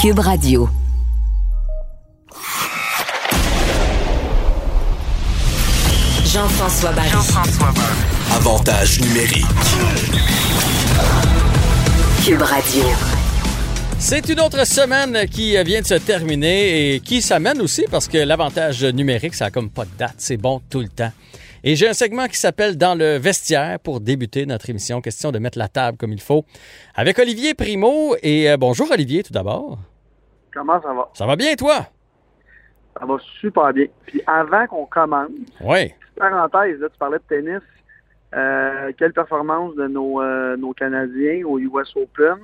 Cube Radio. Jean-François Barry. Avantage numérique. Cube Radio. C'est une autre semaine qui vient de se terminer et qui s'amène aussi parce que l'avantage numérique, ça a comme pas de date. C'est bon tout le temps. Et j'ai un segment qui s'appelle Dans le vestiaire pour débuter notre émission. Question de mettre la table comme il faut. Avec Olivier Primo. Et euh, bonjour Olivier tout d'abord. Comment ça va? Ça va bien toi? Ça va super bien. Puis avant qu'on commence, Oui. parenthèse, là, tu parlais de tennis. Euh, quelle performance de nos, euh, nos Canadiens au US Open?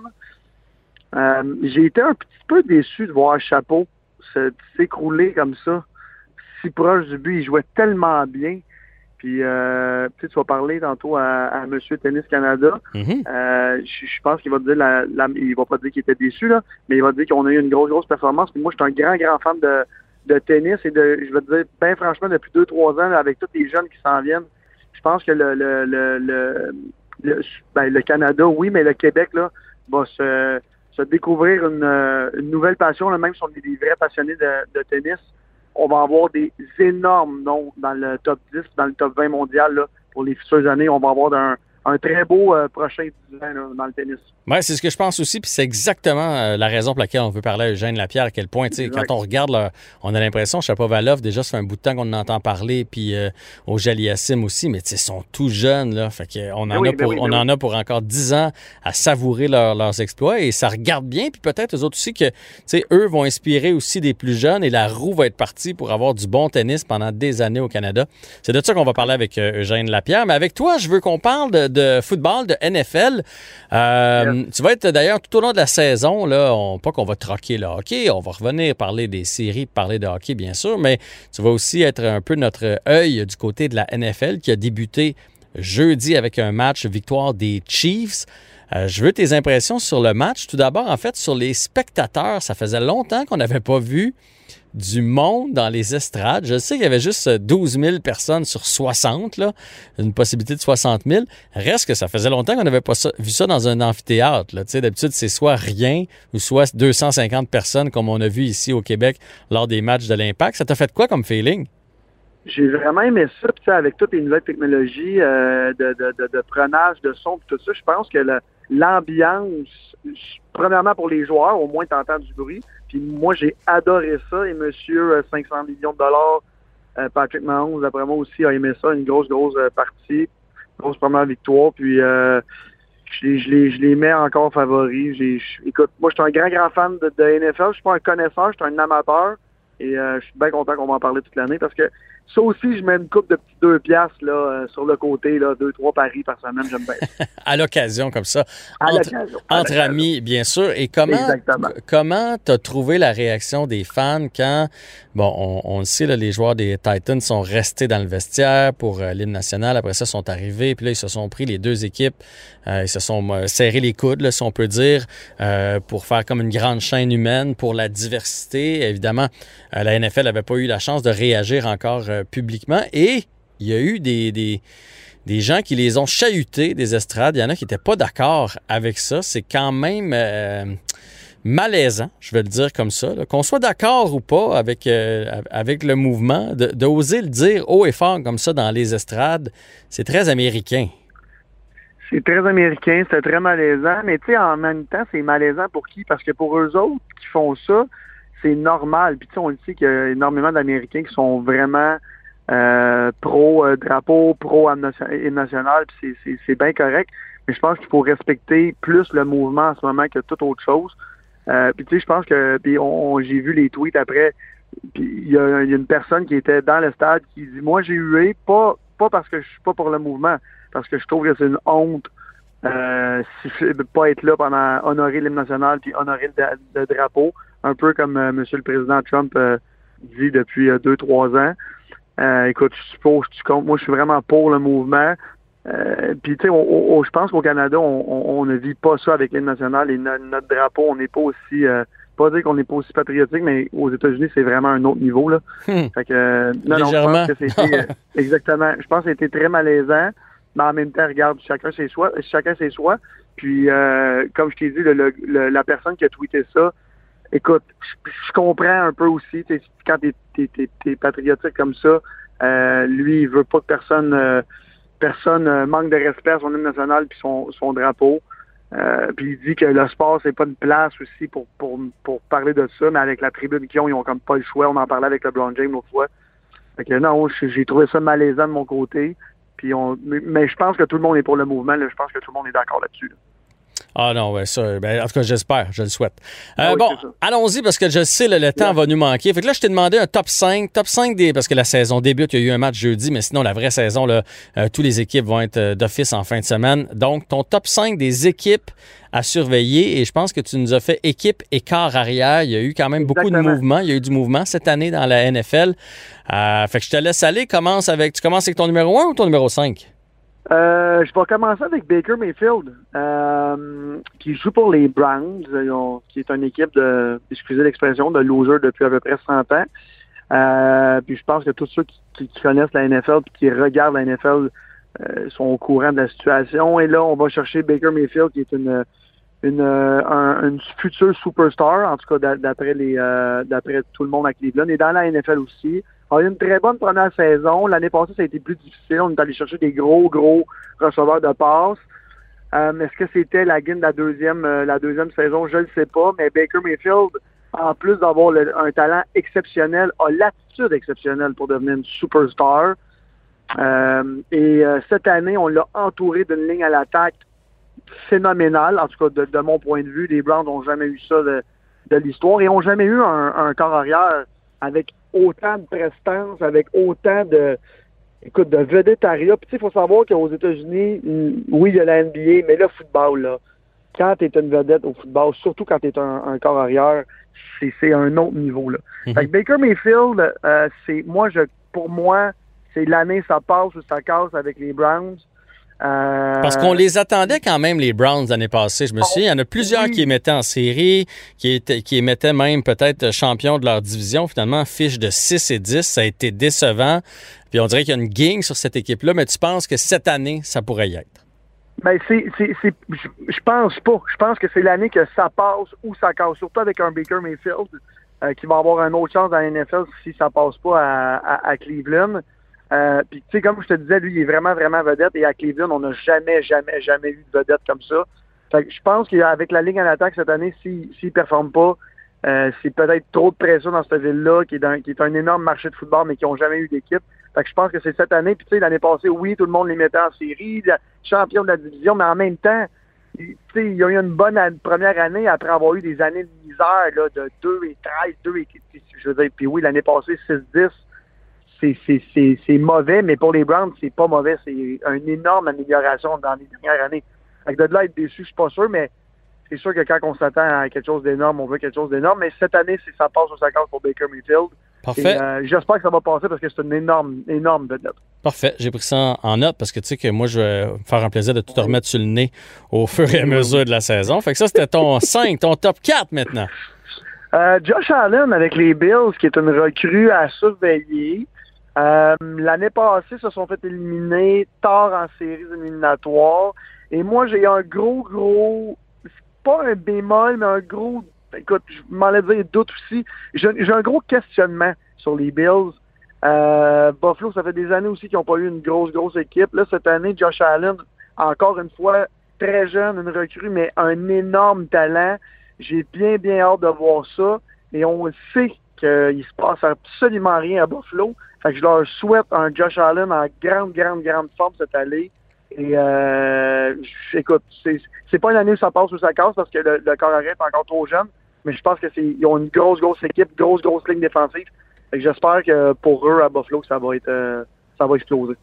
Euh, J'ai été un petit peu déçu de voir Chapeau s'écrouler comme ça, si proche du but. Il jouait tellement bien. Puis, euh, tu vas parler tantôt à, à Monsieur Tennis Canada. Mhm. Euh, je, pense qu'il va te dire, la, la- il va pas dire qu'il était déçu, là, mais il va dire qu'on a eu une grosse, grosse performance. Puis moi, je suis un grand, grand fan de, de tennis et de, je vais te dire, ben franchement, depuis deux, trois ans, là, avec tous les jeunes qui s'en viennent, je pense que le, le, le, le, le, ben, le Canada, oui, mais le Québec, là, va se, se découvrir une, une nouvelle passion, là, même si on est des vrais passionnés de, de tennis. On va avoir des énormes noms dans le top 10, dans le top 20 mondial là, pour les futures années. On va avoir un, un très beau euh, prochain 10 ans là, dans le tennis. Ouais, c'est ce que je pense aussi, puis c'est exactement euh, la raison pour laquelle on veut parler à Eugène Lapierre, à quel point, tu sais, quand on regarde, on a l'impression, Chapovalov, déjà, ça fait un bout de temps qu'on en entend parler, puis euh, au Jaliassim aussi, mais tu sais, ils sont tout jeunes, là, fait qu'on en, oui, a pour, oui, on oui. en a pour encore 10 ans à savourer leur- leurs exploits, et ça regarde bien, puis peut-être eux autres aussi que, tu sais, eux vont inspirer aussi des plus jeunes, et la roue va être partie pour avoir du bon tennis pendant des années au Canada. C'est de ça qu'on va parler avec euh, Eugène Lapierre, mais avec toi, je veux qu'on parle de, de football, de NFL. Euh, Tu vas être d'ailleurs tout au long de la saison, là, on, pas qu'on va troquer le hockey, on va revenir parler des séries, parler de hockey bien sûr, mais tu vas aussi être un peu notre œil du côté de la NFL qui a débuté jeudi avec un match victoire des Chiefs. Euh, je veux tes impressions sur le match. Tout d'abord, en fait, sur les spectateurs, ça faisait longtemps qu'on n'avait pas vu du monde dans les estrades. Je sais qu'il y avait juste 12 000 personnes sur 60, là, une possibilité de 60 000. Reste que ça faisait longtemps qu'on n'avait pas vu ça dans un amphithéâtre. D'habitude, c'est soit rien ou soit 250 personnes comme on a vu ici au Québec lors des matchs de l'Impact. Ça t'a fait quoi comme feeling? J'ai vraiment aimé ça, puis avec toutes les nouvelles technologies euh, de, de, de, de prenage de son, tout ça, je pense que l'ambiance, premièrement pour les joueurs, au moins t'entends du bruit, puis moi j'ai adoré ça, et monsieur euh, 500 millions de dollars, euh, Patrick Mahomes, après moi aussi, a aimé ça, une grosse, grosse euh, partie, grosse première victoire, puis euh, je, les, je, les, je les mets encore favoris. J'ai- je- écoute, moi je suis un grand, grand fan de, de NFL, je suis pas un connaisseur, je suis un amateur, et euh, je suis bien content qu'on va en parler toute l'année, parce que ça aussi, je mets une coupe de petits deux piastres là, euh, sur le côté, là, deux, trois paris par semaine, j'aime bien. À l'occasion comme ça. À Entre-. À Entre amis, bien sûr. Et comment Exactement. comment t'as trouvé la réaction des fans quand, bon, on, on le sait, là, les joueurs des Titans sont restés dans le vestiaire pour euh, l'hymne national. Après ça, ils sont arrivés. Puis là, ils se sont pris les deux équipes. euh, ils se sont euh, serrés les coudes, là, si on peut dire, pour faire comme une grande chaîne humaine pour la diversité. Évidemment, la NFL n'avait pas eu la chance de réagir encore euh, publiquement. Et il y a eu des- des, des gens qui les ont chahutés des estrades. Il y en a qui n'étaient pas d'accord avec ça. C'est quand même euh, malaisant, je vais le dire comme ça. Qu'on soit d'accord ou pas avec, euh, avec le mouvement, d'oser le dire haut et fort comme ça dans les estrades, c'est très américain. C'est très américain, c'est très malaisant, mais tu sais, en même temps, c'est malaisant pour qui? Parce que pour eux autres qui font ça, c'est normal. Puis tu sais, on le sait qu'il y a énormément d'Américains qui sont vraiment euh, pro-drapeau, pro-hymne nation- hymne national, puis c'est- bien correct. Mais je pense qu'il faut respecter plus le mouvement en ce moment que toute autre chose. Euh, puis tu sais, je pense que puis on, j'ai vu les tweets après. Puis il y, a une personne qui était dans le stade qui dit Moi j'ai hué, pas, pas parce que je suis pas pour le mouvement, parce que je trouve que c'est une honte euh, de pas être là pendant honorer l'hymne national puis honorer le drapeau, un peu comme euh, Monsieur le Président Trump euh, dit depuis euh, deux, trois ans. Euh, écoute, je suppose tu comptes. Moi, je suis vraiment pour le mouvement. Euh, puis tu sais, je pense qu'au Canada, on, on- on ne vit pas ça avec l'hymne national et no- notre drapeau, on n'est pas aussi euh, pas dire qu'on n'est pas aussi patriotique, mais aux États-Unis, c'est vraiment un autre niveau. Là. Hmm. Fait que, euh, non, non, je pense que c'était, exactement. Je pense que c'était très malaisant, mais en même temps, regarde, chacun ses choix. Chacun ses choix. Puis, euh, comme je t'ai dit, le- le- le- la personne qui a tweeté ça, écoute, je, comprends un peu aussi, quand t'es es, patriotique comme ça, euh, lui, il veut pas que personne euh, personne euh, manque de respect à son hymne national puis son, son drapeau. puis il dit que le sport, c'est pas une place aussi pour, pour, pour parler de ça, mais avec la tribune qu'ils ont, ils ont comme pas le choix. On en parlait avec le LeBron James l'autre fois. Fait que non, j'ai trouvé ça malaisant de mon côté. Puis on, mais, je pense que tout le monde est pour le mouvement. Je pense que tout le monde est d'accord là-dessus. Ah non, ouais, ça, ben, en tout cas, j'espère, je le souhaite. Euh, ah bon, allons-y parce que je sais, le, le temps va nous manquer. Fait que là, je t'ai demandé un top 5, top 5 des, parce que la saison débute, il y a eu un match jeudi, mais sinon, la vraie saison, là, euh, tous les équipes vont être euh, d'office en fin de semaine. Donc, ton top 5 des équipes à surveiller, et je pense que tu nous as fait équipe et quart arrière. Il y a eu quand même beaucoup de mouvements. Il y a eu du mouvement cette année dans la NFL. fait que je te laisse aller. Commence avec, tu commences avec ton numéro 1 ou ton numéro 5? Euh, je vais commencer avec Baker Mayfield, euh, qui joue pour les Browns, qui est une équipe de, excusez l'expression, de loser depuis à peu près 100 ans. Euh, puis je pense que tous ceux qui, connaissent la NFL et qui regardent la NFL sont au courant de la situation. Et là, on va chercher Baker Mayfield, qui est une une, un, future superstar, en tout cas d'après les d'après tout le monde à Cleveland, et dans la NFL aussi. On a eu une très bonne première saison. L'année passée, ça a été plus difficile. On est allé chercher des gros, gros receveurs de passes. Euh, Est-ce que c'était la guine de la deuxième, euh, la deuxième saison? Je ne sais pas. Mais Baker Mayfield, en plus d'avoir un talent exceptionnel, a l'attitude exceptionnelle pour devenir une superstar. Euh, et euh, cette année, on l'a entouré d'une ligne à l'attaque phénoménale. En tout cas, de, mon point de vue, les Browns n'ont jamais eu ça de, l'histoire et n'ont jamais eu un, un corps arrière avec autant de prestance, avec autant de, écoute, de. Puis, il faut savoir qu'aux États-Unis, oui, il y a la NBA, mais le football, là, quand tu es une vedette au football, surtout quand tu es un, corps arrière, c'est un autre niveau, là. Mhm. Fait que Baker Mayfield, euh, c'est, moi, je, pour moi, c'est l'année, ça passe ou ça casse avec les Browns. Euh, Parce qu'on les attendait quand même, les Browns, l'année passée. Je me souviens, il y en a plusieurs qui émettaient en série, qui, étaient, qui émettaient même peut-être champion de leur division. Finalement, fiche de 6 et 10, ça a été décevant. Puis on dirait qu'il y a une gang sur cette équipe-là, mais tu penses que cette année, ça pourrait y être? Ben, c'est, c'est, je pense pas. Je pense que c'est l'année que ça passe ou ça casse, surtout avec un Baker Mayfield euh, qui va avoir une autre chance dans la NFL si ça passe pas à, à Cleveland. Euh, puis, tu sais, comme je te disais, lui, il est vraiment, vraiment vedette. Et à Cleveland, on n'a jamais, jamais, jamais eu de vedette comme ça. Fait que je pense qu'avec la ligne en attaque cette année, s'il ne performe pas, euh, c'est peut-être trop de pression dans cette ville-là, qui, est qui est un énorme marché de football, mais qui n'ont jamais eu d'équipe. Fait que je pense que c'est cette année. Puis, tu sais, l'année passée, oui, tout le monde les mettait en série, champion de la division, mais en même temps, tu sais, il y a eu une bonne première année après avoir eu des années de misère, là, de 2 et 13, 2 et, je veux dire, puis oui, l'année passée, 6-10, c'est mauvais, mais pour les Browns, c'est pas mauvais. C'est une énorme amélioration dans les dernières années. Avec de là être déçu, je suis pas sûr, mais c'est sûr que quand on s'attend à quelque chose d'énorme, on veut quelque chose d'énorme. Mais cette année, ça passe au 50 pour Baker Mayfield. Parfait. Euh, j'espère que ça va passer parce que c'est une énorme, énorme vedette. Parfait. J'ai pris ça en note parce que tu sais que moi, je vais faire un plaisir de tout te remettre sur le nez au fur et à mesure de la saison. Fait que ça, c'était ton 5, ton top 4 maintenant. Euh, Josh Allen avec les Bills, qui est une recrue à surveiller. Euh, l'année passée, se sont fait éliminer tard en séries éliminatoires. Et moi, j'ai un gros, gros, pas un bémol, mais un gros, écoute, je m'en ai doute aussi. J'ai un gros questionnement sur les Bills. Euh, Buffalo, ça fait des années aussi qu'ils n'ont pas eu une grosse, grosse équipe. Là, cette année, Josh Allen, encore une fois, très jeune, une recrue, mais un énorme talent. J'ai bien, bien hâte de voir ça. Et on sait qu'il se passe absolument rien à Buffalo. Fait que je leur souhaite un Josh Allen en grande, grande, grande forme cette année. Et euh, écoute, c'est pas une année où ça passe ou ça casse parce que le, le corps est encore trop jeune. Mais je pense que c'est ils ont une grosse, grosse équipe, grosse, grosse ligne défensive. J'espère que pour eux à Buffalo, ça va être euh, ça va exploser.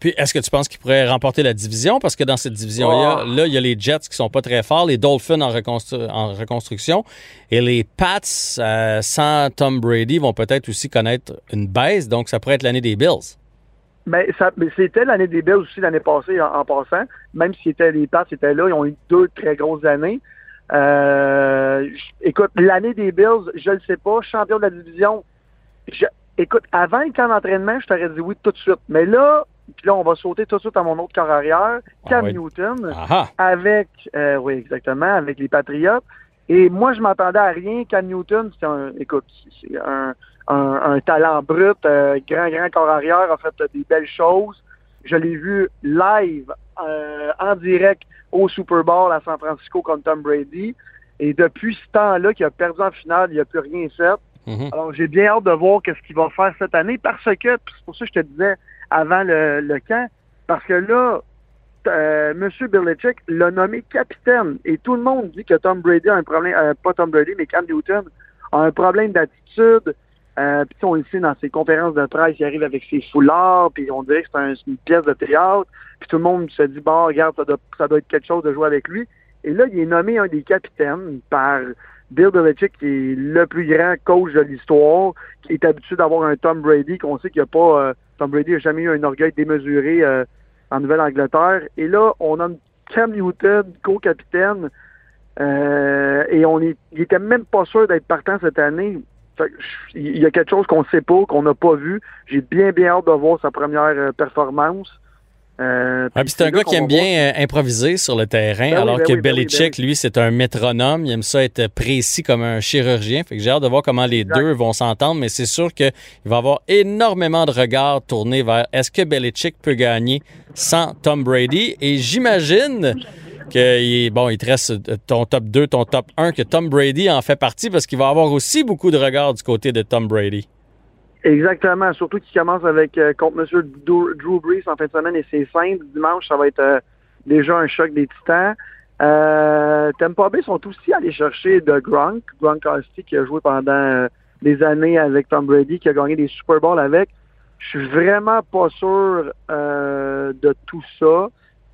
Puis, est-ce que tu penses qu'ils pourraient remporter la division? Parce que dans cette division-là, ah. là, il y a les Jets qui sont pas très forts, les Dolphins en, reconstruction, et les Pats, euh, sans Tom Brady, vont peut-être aussi connaître une baisse. Donc, ça pourrait être l'année des Bills. Mais, c'était l'année des Bills aussi l'année passée en, passant. Même si les Pats étaient là, ils ont eu deux très grosses années. Euh, écoute, l'année des Bills, je ne sais pas, champion de la division. écoute, avant le camp d'entraînement, je t'aurais dit oui tout de suite. Mais là, puis là, on va sauter tout de suite à mon autre carrière, ah Cam Newton, avec, euh, oui, exactement, avec les Patriots. Et moi, je m'attendais à rien. Cam Newton, c'est un, écoute, c'est un, un, talent brut, euh, grand, grand corps arrière, a fait des belles choses. Je l'ai vu live, euh, en direct au Super Bowl à San Francisco contre Tom Brady. Et depuis ce temps-là, qu'il a perdu en finale, il n'a plus rien fait. Mm-hmm. Alors, j'ai bien hâte de voir qu'est-ce qu'il va faire cette année parce que, c'est pour ça que je te disais avant le, le camp, parce que là, euh, M. Belichick l'a nommé capitaine et tout le monde dit que Tom Brady a un problème, euh, pas Tom Brady, mais Cam Newton a un problème d'attitude. Euh, puis on le sait dans ses conférences de presse, il arrive avec ses foulards, puis on dirait que c'est une pièce de théâtre. Puis tout le monde se dit, bon, regarde, ça doit, ça doit être quelque chose de jouer avec lui. Et là, il est nommé un des capitaines par Bill Belichick, qui est le plus grand coach de l'histoire, qui est habitué d'avoir un Tom Brady, qu'on sait qu'il n'y a pas... Euh, Tom Brady n'a jamais eu un orgueil démesuré euh, en Nouvelle-Angleterre. Et là, on a Cam Newton, co-capitaine, euh, et on est, il était même pas sûr d'être partant cette année. il y a quelque chose qu'on ne sait pas, qu'on n'a pas vu. J'ai bien, bien hâte de voir sa première performance. Euh, c'est un gars qui aime bien euh, improviser sur le terrain, ben alors ben que oui, ben Belichick, lui, c'est un métronome. Il aime ça être précis comme un chirurgien. Fait que j'ai hâte de voir comment les deux vont s'entendre, mais c'est sûr qu'il va y avoir énormément de regards tournés vers est-ce que Belichick peut gagner sans Tom Brady? Et j'imagine que bon, il te reste ton top 2, ton top 1, que Tom Brady en fait partie parce qu'il va avoir aussi beaucoup de regards du côté de Tom Brady. Exactement, surtout qu'il commence avec euh, contre M. Drew Brees en fin de semaine et c'est simple. Dimanche, ça va être euh, déjà un choc des titans. Euh, Tampa Bay sont aussi allés chercher de Gronk, Gronkowski qui a joué pendant euh, des années avec Tom Brady, qui a gagné des Super Bowls avec. Je suis vraiment pas sûr de tout ça.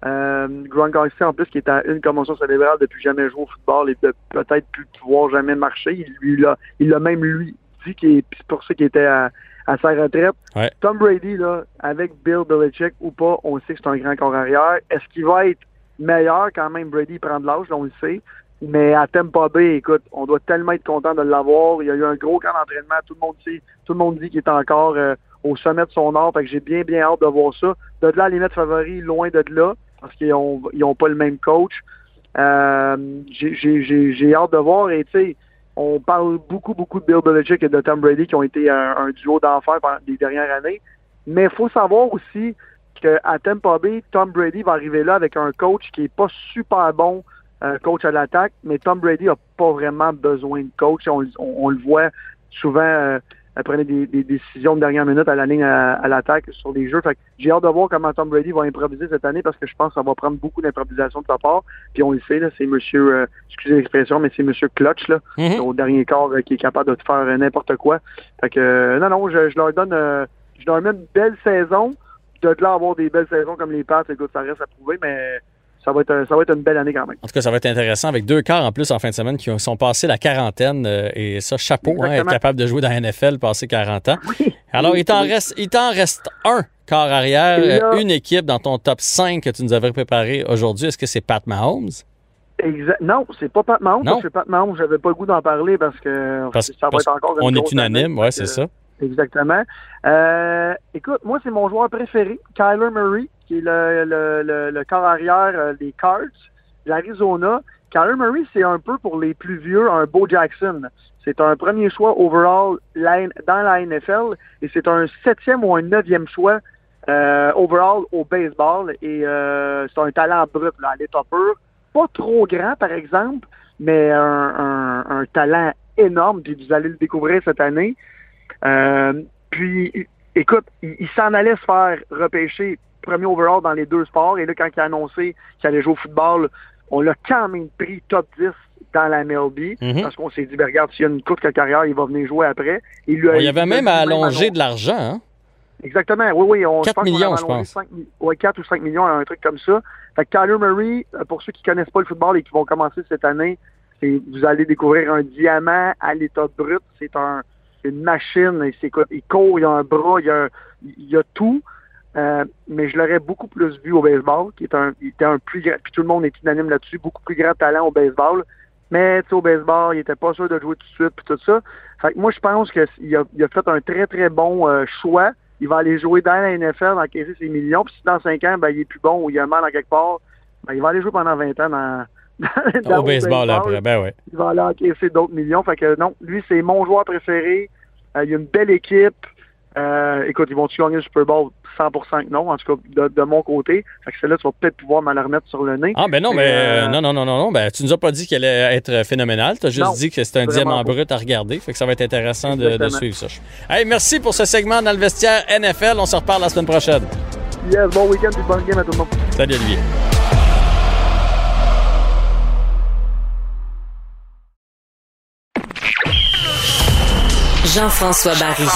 Euh, Gronkowski, en plus, qui est à une commotion cérébrale depuis jamais joué au football et peut-être plus pouvoir jamais marcher. Il, lui, il l'a même lui dit c'est pour ça qu'il était à, à sa retraite. Tom Brady, là, avec Bill Belichick ou pas, on sait que c'est un grand corps arrière. Est-ce qu'il va être meilleur quand même? Brady prend de l'âge, on le sait. Mais à Tampa Bay, écoute, on doit tellement être content de l'avoir. Il y a eu un gros camp d'entraînement. Tout le monde sait, tout le monde dit qu'il est encore euh, au sommet de son art. Fait que j'ai bien, bien hâte de voir ça. De là, les mettre favoris, loin de là, parce qu'ils ont, ils ont pas le même coach. Euh, j'ai hâte de voir. Et tu sais, on parle beaucoup, beaucoup de Bill Belichick et de Tom Brady qui ont été un, duo d'enfer pendant les dernières années. Mais il faut savoir aussi qu'à Tampa Bay, Tom Brady va arriver là avec un coach qui est pas super bon euh, coach à l'attaque, mais Tom Brady a pas vraiment besoin de coach. On, le voit souvent euh, elle prenait des, décisions de dernière minute à la ligne à, l'attaque sur les jeux. Fait j'ai hâte de voir comment Tom Brady va improviser cette année parce que je pense que ça va prendre beaucoup d'improvisation de sa part. Puis on le sait, là, c'est monsieur, euh, excusez l'expression, mais c'est monsieur Clutch, là, mm-hmm. au dernier quart, euh, qui est capable de te faire euh, n'importe quoi. Fait que, non, non, je, leur donne, je leur mets une belle saison. De là avoir des belles saisons comme les Pats, écoute, ça reste à prouver, mais ça va, être, ça va être une belle année quand même. En tout cas, ça va être intéressant avec deux quarts en plus en fin de semaine qui sont passés la quarantaine. Euh, et ça, chapeau, hein, être capable de jouer dans la NFL, passer 40 ans. Alors, il t'en reste, il reste un quart arrière, une équipe dans ton top 5 que tu nous avais préparé aujourd'hui. Est-ce que c'est Pat Mahomes? Exact. Non, c'est pas Pat Mahomes. Non? Pat Mahomes, j'avais pas le goût d'en parler parce que ça va être encore une On est unanime, oui, c'est ça. Exactement. Euh, écoute, moi, c'est mon joueur préféré, Kyler Murray, qui est le, le, le, corps arrière euh, des Cards, l'Arizona. Kyler Murray, c'est un peu pour les plus vieux, un Bo Jackson. C'est un premier choix overall dans la NFL et c'est un septième ou un neuvième choix euh, overall au baseball. Et euh, c'est un talent brut là, à l'état pur. Pas trop grand, par exemple, mais un, un, un talent énorme. Vous allez le découvrir cette année. Euh, puis, écoute, il, s'en allait se faire repêcher premier overall dans les deux sports. Et là, quand il a annoncé qu'il allait jouer au football, on l'a quand même pris top 10 dans la MLB mhm. parce qu'on s'est dit, ben, regarde, s'il y a une courte carrière, il va venir jouer après. Il, lui il y avait même à allonger de l'argent. Hein? Exactement. Oui, oui. On, 4 millions, je pense. 5, ouais, 4 ou 5 millions, un truc comme ça. Fait que Kyler Murray, euh, pour ceux qui connaissent pas le football et qui vont commencer cette année, vous allez découvrir un diamant à l'état brut. C'est un, une machine. Il, il court, il a un bras, il a, il a tout. Euh, mais je l'aurais beaucoup plus vu au baseball, qui est un, il était un plus grand, puis tout le monde est unanime là-dessus, beaucoup plus grand talent au baseball. Mais au baseball, il était pas sûr de jouer tout de suite, puis tout ça. Fait que moi, je pense qu'il a, il a fait un très, très bon euh, choix. Il va aller jouer dans la NFL, encaisser ses millions, puis si dans cinq ans, ben, il est plus bon ou il a mal en quelque part, ben, il va aller jouer pendant 20 ans dans, au baseball, après, ben ouais. Il va aller encaisser d'autres millions. Fait que non, lui, c'est mon joueur préféré. il y a une belle équipe. écoute, ils vont-tu gagner le Super Bowl? 100% non, en tout cas de, mon côté. Fait que celle-là, tu vas peut-être pouvoir me la remettre sur le nez. Ah, ben non, mais euh, non, non, non, non, non. Ben, tu nous as pas dit qu'elle allait être phénoménale. Tu as juste dit que c'est un diamant brut à regarder. Fait que ça va être intéressant de, suivre ça. Hey, merci pour ce segment dans le vestiaire NFL. On se reparle la semaine prochaine. Yes, bon week-end et bonne game à tout le monde. Salut Olivier. Jean-François Barry.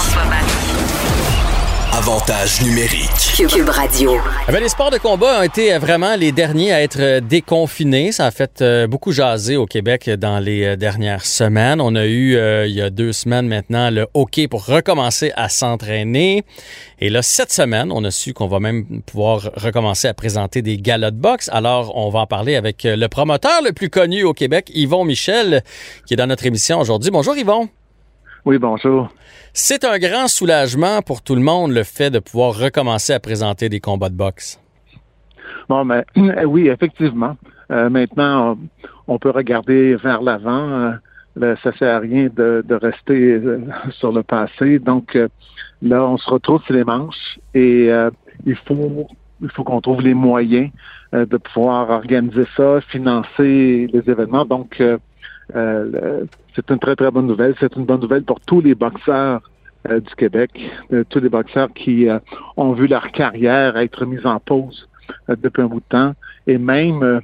Avantage numérique. Cube Radio. Eh les sports de combat ont été vraiment les derniers à être déconfinés. Ça a fait euh, beaucoup jaser au Québec dans les euh, dernières semaines. On a eu, euh, il y a deux semaines maintenant, le hockey pour recommencer à s'entraîner. Et là, cette semaine, on a su qu'on va même pouvoir recommencer à présenter des galas de boxe. Alors, on va en parler avec le promoteur le plus connu au Québec, Yvon Michel, qui est dans notre émission aujourd'hui. Bonjour Yvon. Oui, bonjour. C'est un grand soulagement pour tout le monde, le fait de pouvoir recommencer à présenter des combats de boxe. Bon, mais oui, effectivement. Euh, maintenant, on, peut regarder vers l'avant. Euh, ça sert à rien de, rester euh, sur le passé. Donc, là, on se retrouve sur les manches et il faut il faut qu'on trouve les moyens de pouvoir organiser ça, financer les événements. Donc, euh, c'est une très, très bonne nouvelle. C'est une bonne nouvelle pour tous les boxeurs euh, du Québec, euh, tous les boxeurs qui ont vu leur carrière être mise en pause depuis un bout de temps. Et même,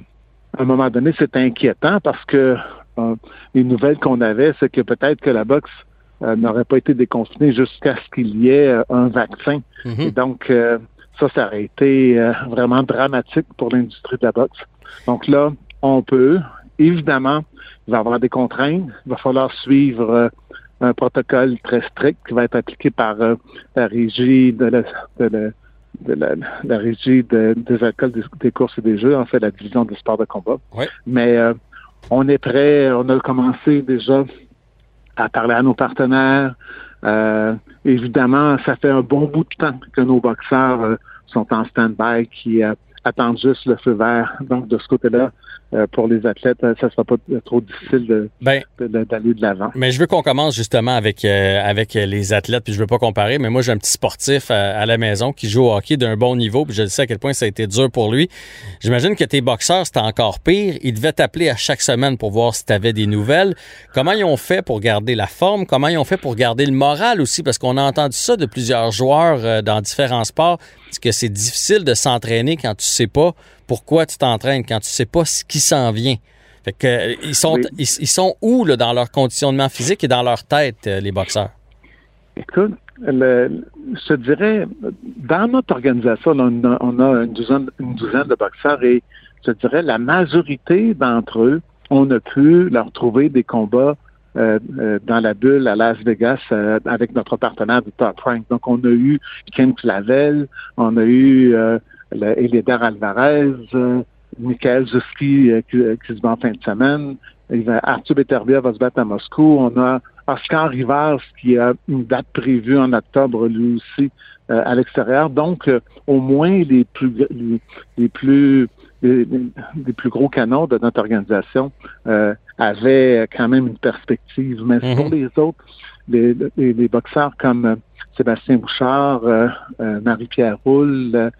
à un moment donné, c'est inquiétant parce que les nouvelles qu'on avait, c'est que peut-être que la boxe n'aurait pas été déconfinée jusqu'à ce qu'il y ait un vaccin. Mm-hmm. Et donc, ça, ça aurait été vraiment dramatique pour l'industrie de la boxe. Donc là, on peut, évidemment, il va y avoir des contraintes. Il va falloir suivre euh, un protocole très strict qui va être appliqué par euh, la régie de la, de la, régie des alcools des, courses et des jeux, en fait, la division des sports de combat. Mais euh, on est prêt, on a commencé déjà à parler à nos partenaires. évidemment, ça fait un bon bout de temps que nos boxeurs sont en stand-by, qui attendent juste le feu vert. Donc, de ce côté-là, euh, pour les athlètes, euh, ça ne sera pas trop difficile ben, d'aller de, l'avant. Mais je veux qu'on commence justement avec, euh, avec les athlètes, puis je veux pas comparer, mais moi j'ai un petit sportif à, la maison qui joue au hockey d'un bon niveau, puis je sais à quel point ça a été dur pour lui. J'imagine que tes boxeurs, c'était encore pire. Ils devaient t'appeler à chaque semaine pour voir si tu avais des nouvelles. Comment ils ont fait pour garder la forme? Comment ils ont fait pour garder le moral aussi? Parce qu'on a entendu ça de plusieurs joueurs dans différents sports, que c'est difficile de s'entraîner quand tu sais pas pourquoi tu t'entraînes quand tu sais pas ce qui s'en vient. Fait que, euh, ils, sont, ils, sont où là, dans leur conditionnement physique et dans leur tête, euh, les boxeurs? Écoute, je te dirais, dans notre organisation, on a, une, douzaine, une, douzaine, de boxeurs et je te dirais, la majorité d'entre eux, on a pu leur trouver des combats euh, dans la bulle à Las Vegas avec notre partenaire du Top Rank. Donc, on a eu Ken Clavel, on a eu Eliéder Alvarez, euh, Michael Zuski euh, euh, qui, se bat en fin de semaine. Arthur Beterbia va se battre à Moscou. On a Oscar Rivas qui a une date prévue en octobre lui aussi à l'extérieur. Donc, au moins les plus les, plus les, plus gros canons de notre organisation avaient quand même une perspective. Mais mm-hmm. pour les autres, les, les, boxeurs comme Sébastien Bouchard, Marie-Pierre Roule,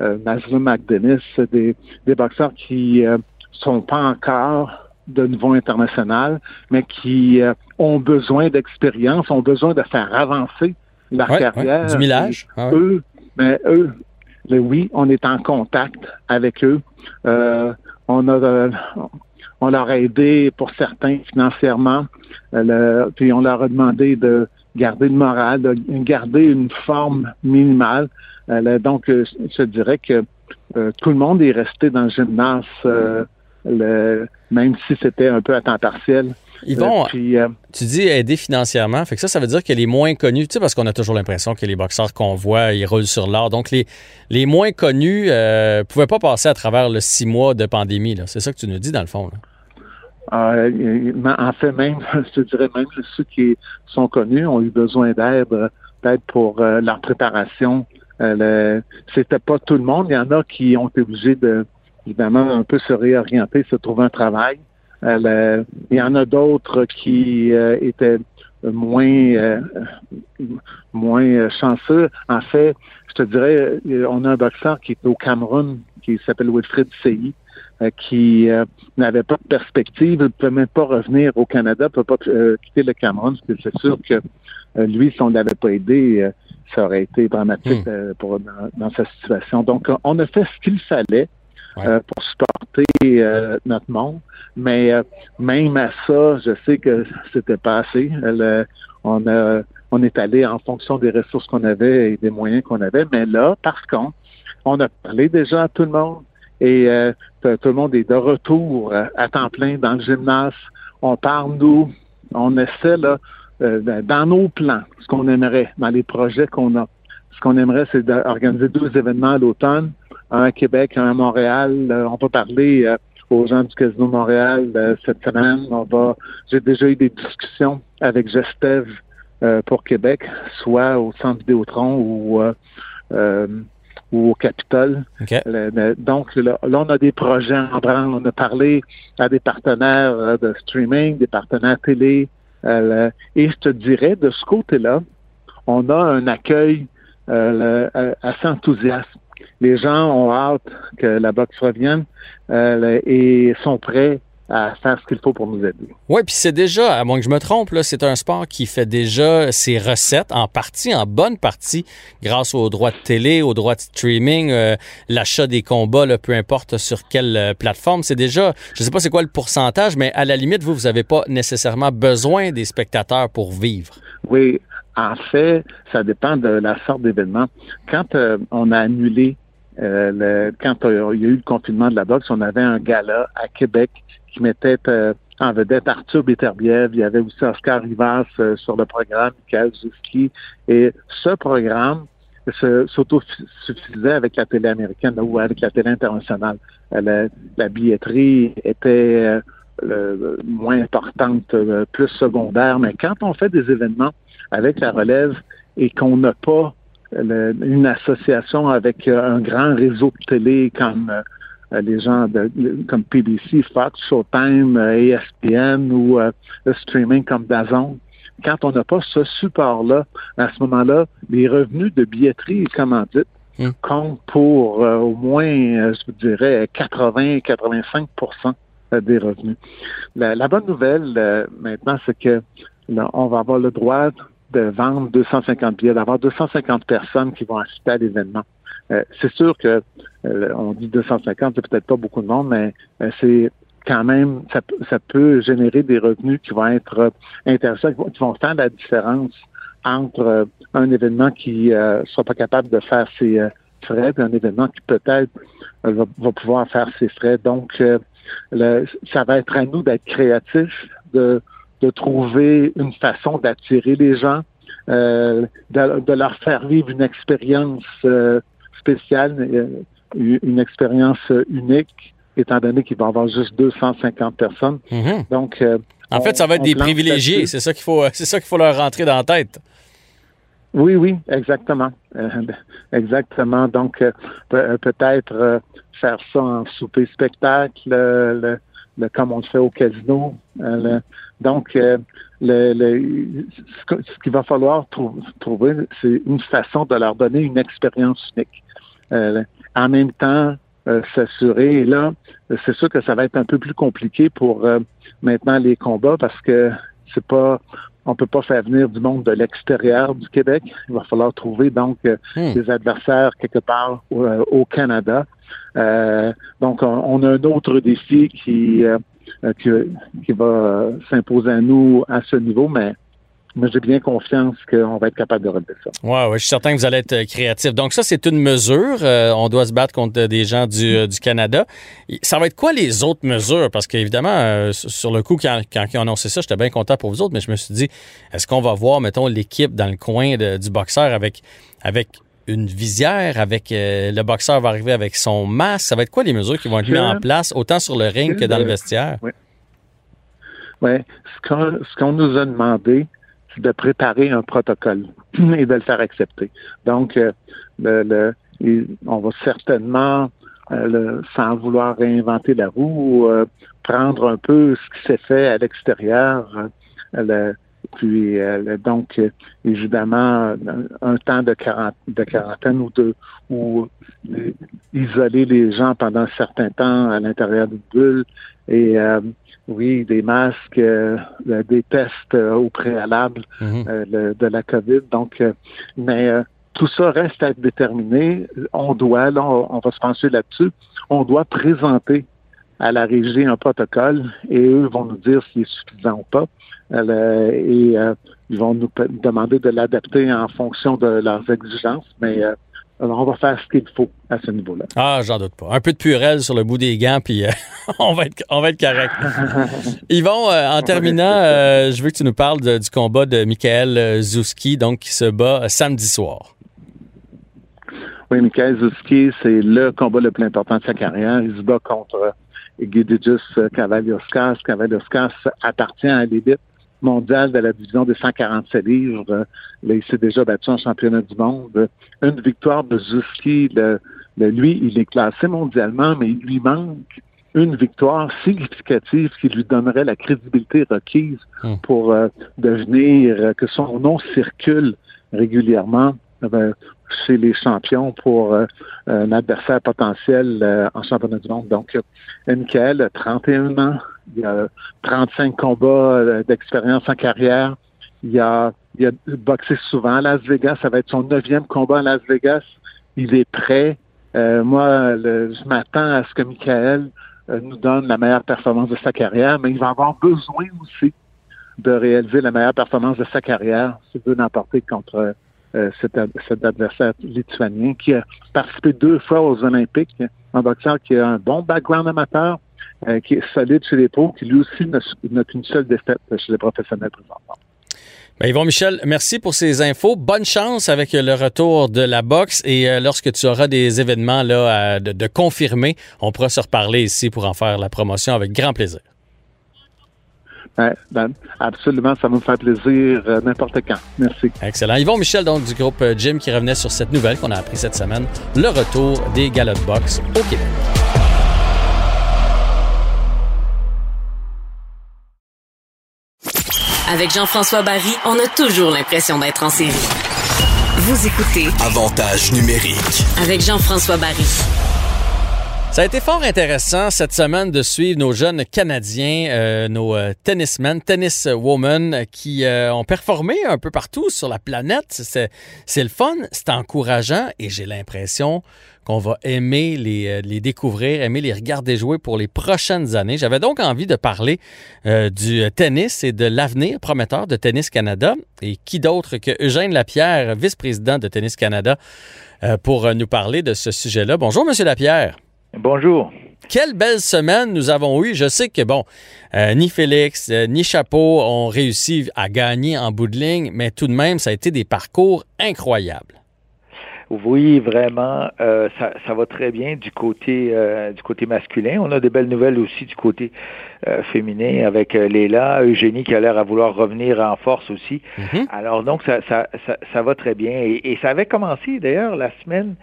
euh, McDennis, des, des boxeurs qui euh, sont pas encore de niveau international, mais qui euh, ont besoin d'expérience, ont besoin de faire avancer leur carrière. du millage. Ah eux, mais eux, oui, on est en contact avec eux. Euh, on a on leur a aidé pour certains financièrement, puis on leur a demandé de garder le moral, de garder une forme minimale. Euh, donc, euh, je dirais que euh, tout le monde est resté dans le gymnase, même si c'était un peu à temps partiel. Yvon, tu dis aider financièrement. Fait que ça, ça veut dire que les moins connus, tu sais, parce qu'on a toujours l'impression que les boxeurs qu'on voit, ils roulent sur l'or. Donc, les, les moins connus ne pouvaient pas passer à travers le six mois de pandémie. C'est ça que tu nous dis, dans le fond. en fait, même, je dirais même ceux qui sont connus ont eu besoin d'aide, d'aide pour leur préparation euh, c'était pas tout le monde. Il y en a qui ont été obligés de, évidemment, un peu se réorienter, se trouver un travail. Il y en a d'autres qui étaient moins moins chanceux. En fait, je te dirais, on a un boxeur qui est au Cameroun, qui s'appelle Wilfred Seyi, euh, qui euh, n'avait pas de perspective, ne pouvait même pas revenir au Canada, ne pouvait pas euh, quitter le Cameroun. C'est sûr que lui, si on ne l'avait pas aidé, ça aurait été dramatique hmm. pour, dans, sa situation. Donc, on a fait ce qu'il fallait. Pour supporter notre monde. Mais même à ça, je sais que c'était pas assez. on, a, on est allé en fonction des ressources qu'on avait et des moyens qu'on avait. Mais là, par contre, on a parlé déjà à tout le monde. Et euh, tout le monde est de retour euh, à temps plein dans le gymnase. On parle, nous, on essaie là, euh, dans nos plans, ce qu'on aimerait, dans les projets qu'on a. Ce qu'on aimerait, c'est d'organiser deux événements à l'automne, un à Québec, un à Montréal. on va parler aux gens du Casino Montréal cette semaine. On va. J'ai déjà eu des discussions avec Gestev pour Québec, soit au Centre Vidéotron ou ou au Capitole. donc là, on a des projets en branle. On a parlé à des partenaires euh, de streaming, des partenaires télé. Euh, et je te dirais, de ce côté-là, on a un accueil euh, assez enthousiaste. Les gens ont hâte que la boxe revienne et sont prêts à faire ce qu'il faut pour nous aider. Oui, puis c'est déjà, à moins que je me trompe, c'est un sport qui fait déjà ses recettes en partie, en bonne partie, grâce aux droits de télé, aux droits de streaming, euh, l'achat des combats, peu importe sur quelle euh, plateforme. C'est déjà, je ne sais pas c'est quoi le pourcentage, mais à la limite, vous, vous n'avez pas nécessairement besoin des spectateurs pour vivre. Oui, en fait, ça dépend de la sorte d'événement. Quand euh, on a annulé le, quand il y a eu le confinement de la boxe, on avait un gala à Québec qui mettait euh, en vedette Arthur Beterbiev. Il y avait aussi Oscar Rivas euh, sur le programme, Michael Zuski. Et ce programme s'autosuffisait avec la télé américaine ou avec la télé internationale. Euh, la, billetterie était moins importante, plus secondaire. Mais quand on fait des événements avec la relève et qu'on n'a pas une association avec un grand réseau de télé comme euh, les gens de, comme PBC, Fox, Showtime, ESPN euh, ou euh, le streaming comme Dazon. Quand on n'a pas ce support-là, à ce moment-là, les revenus de billetterie et commandite hmm. comptent pour au moins, je vous dirais, 80-85% des revenus. La, bonne nouvelle maintenant, c'est que on va avoir le droit de vendre 250 billets, d'avoir 250 personnes qui vont assister à l'événement. Euh, c'est sûr que euh, on dit 250, c'est peut-être pas beaucoup de monde, mais euh, c'est quand même, ça, ça, peut générer des revenus qui vont être intéressants, qui vont, faire la différence entre un événement qui ne sera pas capable de faire ses frais et un événement qui peut-être va, pouvoir faire ses frais. Donc, ça va être à nous d'être créatifs, de, de trouver une façon d'attirer les gens, de, de, leur faire vivre une expérience spéciale, euh, une expérience unique, étant donné qu'il va y avoir juste 250 personnes. Mhm. Donc, euh, en fait, ça va être des privilégiés. C'est ça qu'il faut, c'est ça qu'il faut leur rentrer dans la tête. Oui, oui, exactement, euh, exactement. Donc, peut-être faire ça en souper spectacle, comme on le fait au casino. donc, le, ce qu'il va falloir trouver, c'est une façon de leur donner une expérience unique. Euh, en même temps, euh, s'assurer. Et là, c'est sûr que ça va être un peu plus compliqué pour euh, maintenant les combats parce que c'est pas on peut pas faire venir du monde de l'extérieur du Québec. Il va falloir trouver donc hmm. des adversaires quelque part au, Canada. Donc, on, a un autre défi qui euh, qui, va euh, s'imposer à nous à ce niveau, mais moi, j'ai bien confiance qu'on va être capable de relever ça. Oui, ouais, je suis certain que vous allez être euh, créatif. Donc, ça, c'est une mesure. on doit se battre contre des gens du, du, Canada. Ça va être quoi les autres mesures? Parce qu'évidemment, sur le coup, quand, quand ils ont annoncé ça, j'étais bien content pour vous autres, mais je me suis dit, est-ce qu'on va voir, mettons, l'équipe dans le coin du boxeur avec, avec une visière avec euh, le boxeur va arriver avec son masque. Ça va être quoi les mesures qui vont être mises en place, autant sur le ring que dans le vestiaire? Oui. Ouais. Ce qu'on nous a demandé, c'est de préparer un protocole et de le faire accepter. Donc, euh, le, on va certainement sans vouloir réinventer la roue, prendre un peu ce qui s'est fait à l'extérieur. Puis donc, évidemment, un temps de, de quarantaine ou de ou isoler les gens pendant un certain temps à l'intérieur d'une bulle et oui, des masques, euh, des tests euh, au préalable mhm. euh, de la COVID. Donc, mais tout ça reste à déterminer. On doit, là, on, va se pencher là-dessus, on doit présenter à la régie un protocole et eux vont nous dire s'il est suffisant ou pas. et ils vont nous demander de l'adapter en fonction de leurs exigences. Mais alors, on va faire ce qu'il faut à ce niveau-là. Ah, j'en doute pas. Un peu de purelle sur le bout des gants, puis euh, on, va être, on va être correct. Yvon, euh, en terminant, euh, je veux que tu nous parles du combat de Michael Zouski, donc qui se bat samedi soir. Oui, Michael Zouski, c'est le combat le plus important de sa carrière. Il se bat contre Egidijus Cavalioskas. Cavalioskas appartient à l'élite mondial de la division des 147 livres. il s'est déjà battu en championnat du monde. Une victoire de Zuski, le, lui, il est classé mondialement, mais il lui manque une victoire significative qui lui donnerait la crédibilité requise hum. pour euh, devenir, euh, que son nom circule régulièrement euh, chez les champions pour un adversaire potentiel en championnat du monde. Donc, Michael, 31 ans, il a 35 combats euh, d'expérience en carrière. Il a, il a boxé souvent à Las Vegas. Ça va être son neuvième combat à Las Vegas. Il est prêt. Euh, moi, je m'attends à ce que Michael euh, nous donne la meilleure performance de sa carrière, mais il va avoir besoin aussi de réaliser la meilleure performance de sa carrière s'il veut l'emporter contre cet, cet, adversaire lituanien qui a participé deux fois aux Olympiques, un boxeur qui a un bon background amateur, euh, qui est solide chez les pros, qui lui aussi n'a qu'une seule défaite chez les professionnels présentement. Ben Yvon Michel, merci pour ces infos. Bonne chance avec le retour de la boxe et euh, lorsque tu auras des événements là, de, confirmer, on pourra se reparler ici pour en faire la promotion avec grand plaisir. Ben, absolument, ça me fait plaisir euh, n'importe quand. Merci. Excellent. Yvon Michel, donc du groupe Jim, qui revenait sur cette nouvelle qu'on a appris cette semaine, le retour des galas de boxe au Québec. Avec Jean-François Barry, on a toujours l'impression d'être en série. Vous écoutez Avantage numérique avec Jean-François Barry. Ça a été fort intéressant cette semaine de suivre nos jeunes Canadiens, euh, nos euh, tennismen, tenniswomen qui euh, ont performé un peu partout sur la planète. C'est le fun, c'est encourageant et j'ai l'impression qu'on va aimer les, les, découvrir, aimer les regarder jouer pour les prochaines années. J'avais donc envie de parler du tennis et de l'avenir prometteur de Tennis Canada. Et qui d'autre que Eugène Lapierre, vice-président de Tennis Canada, pour nous parler de ce sujet-là? Bonjour, Monsieur Lapierre. Bonjour. Quelle belle semaine nous avons eue. Je sais que, bon, euh, ni Félix, euh, ni Chapeau ont réussi à gagner en bout de ligne, mais tout de même, ça a été des parcours incroyables. Oui, vraiment, euh, ça, va très bien du côté du côté masculin. On a des belles nouvelles aussi du côté féminin avec Léla, Eugénie qui a l'air à vouloir revenir en force aussi. Mm-hmm. Alors donc ça, ça, ça, va très bien et, et ça avait commencé d'ailleurs la semaine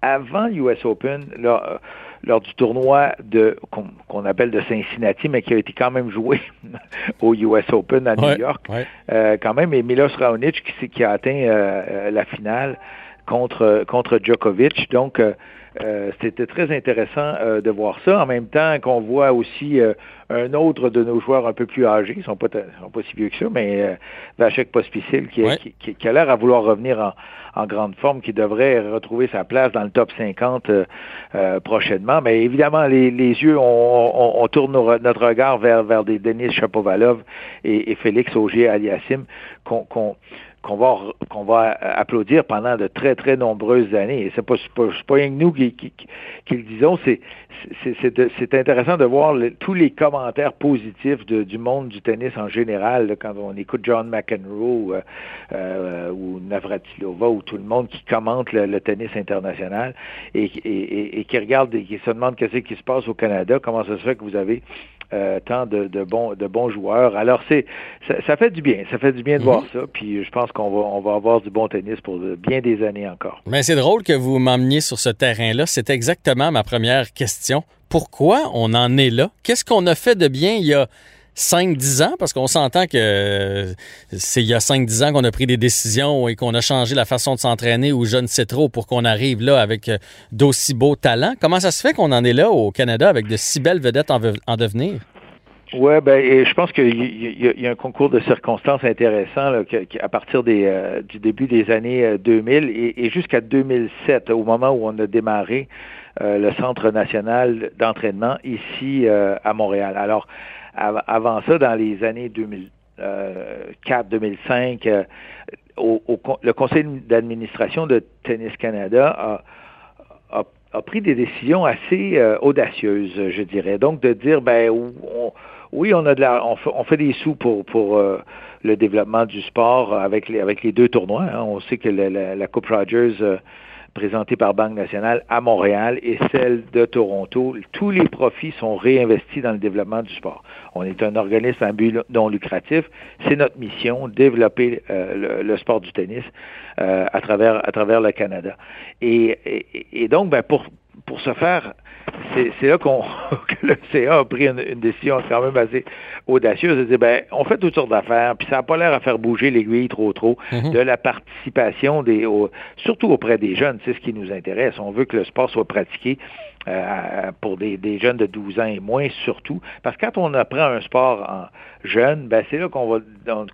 avant l'US Open. Là, lors du tournoi de qu'on appelle de Cincinnati, mais qui a été quand même joué au US Open à New York. Euh, quand même, et Milos Raonic qui, qui a atteint euh, euh, la finale contre contre Djokovic. Donc c'était très intéressant de voir ça. En même temps qu'on voit aussi un autre de nos joueurs un peu plus âgés, ils sont pas sont pas si vieux que ça, mais Vachek Pospisil qui, qui, qui, a l'air à vouloir revenir en, en grande forme, qui devrait retrouver sa place dans le top 50 euh, euh, prochainement. Mais évidemment, les, yeux, on, tourne notre regard vers, vers des Denis Chapovalov et, Félix Auger-Aliassime qu'on qu'on va qu'on va applaudir pendant de très très nombreuses années. Et c'est pas pas, pas rien que nous qui, qui, qui le disons, c'est c'est intéressant de voir tous les commentaires positifs de, du monde du tennis en général quand on écoute John McEnroe euh, euh, ou Navratilova ou tout le monde qui commente le, tennis international et, et, et, qui regarde et qui se demande qu'est-ce qui se passe au Canada, comment ça se fait que vous avez euh, tant de, de, bons de bons joueurs. Alors c'est ça, fait du bien, ça fait du bien de voir ça. Puis je pense qu'on va, avoir du bon tennis pour bien des années encore. Mais c'est drôle que vous m'emmeniez sur ce terrain-là. C'est exactement ma première question. Pourquoi on en est là? Qu'est-ce qu'on a fait de bien il y a 5-10 ans, parce qu'on s'entend que c'est il y a 5-10 ans qu'on a pris des décisions et qu'on a changé la façon de s'entraîner ou je ne sais trop pour qu'on arrive là avec euh, d'aussi beaux talents. Comment ça se fait qu'on en est là au Canada avec de si belles vedettes en, devenir? Oui, ben, je pense qu'il y, a un concours de circonstances intéressant à partir euh, du début des années 2000 euh, et, jusqu'à 2007, au moment où on a démarré le Centre national d'entraînement ici à Montréal. Alors, avant ça, dans les années 2004, 2005, euh, au, le conseil d'administration de Tennis Canada a, pris des décisions assez euh, audacieuses, je dirais. Donc, de dire, ben, oui, on a de la, on fait, on fait des sous pour, pour euh, le développement du sport avec les, avec les deux tournois. Hein. On sait que la, la Coupe Rogers présentée par Banque nationale à Montréal et celle de Toronto. Tous les profits sont réinvestis dans le développement du sport. On est un organisme à but non lucratif. C'est notre mission, développer euh, le, sport du tennis euh, à, travers, à travers le Canada. Et, et, donc, ben, pour, pour ce faire, c'est là qu'on que le CA a pris une, décision quand même assez audacieuse de dire ben on fait toutes sortes d'affaires, puis ça n'a pas l'air à faire bouger l'aiguille trop trop mhm. de la participation des surtout auprès des jeunes, c'est ce qui nous intéresse. On veut que le sport soit pratiqué euh, pour des, jeunes de 12 ans et moins surtout. Parce que quand on apprend un sport en jeune, ben c'est là qu'on va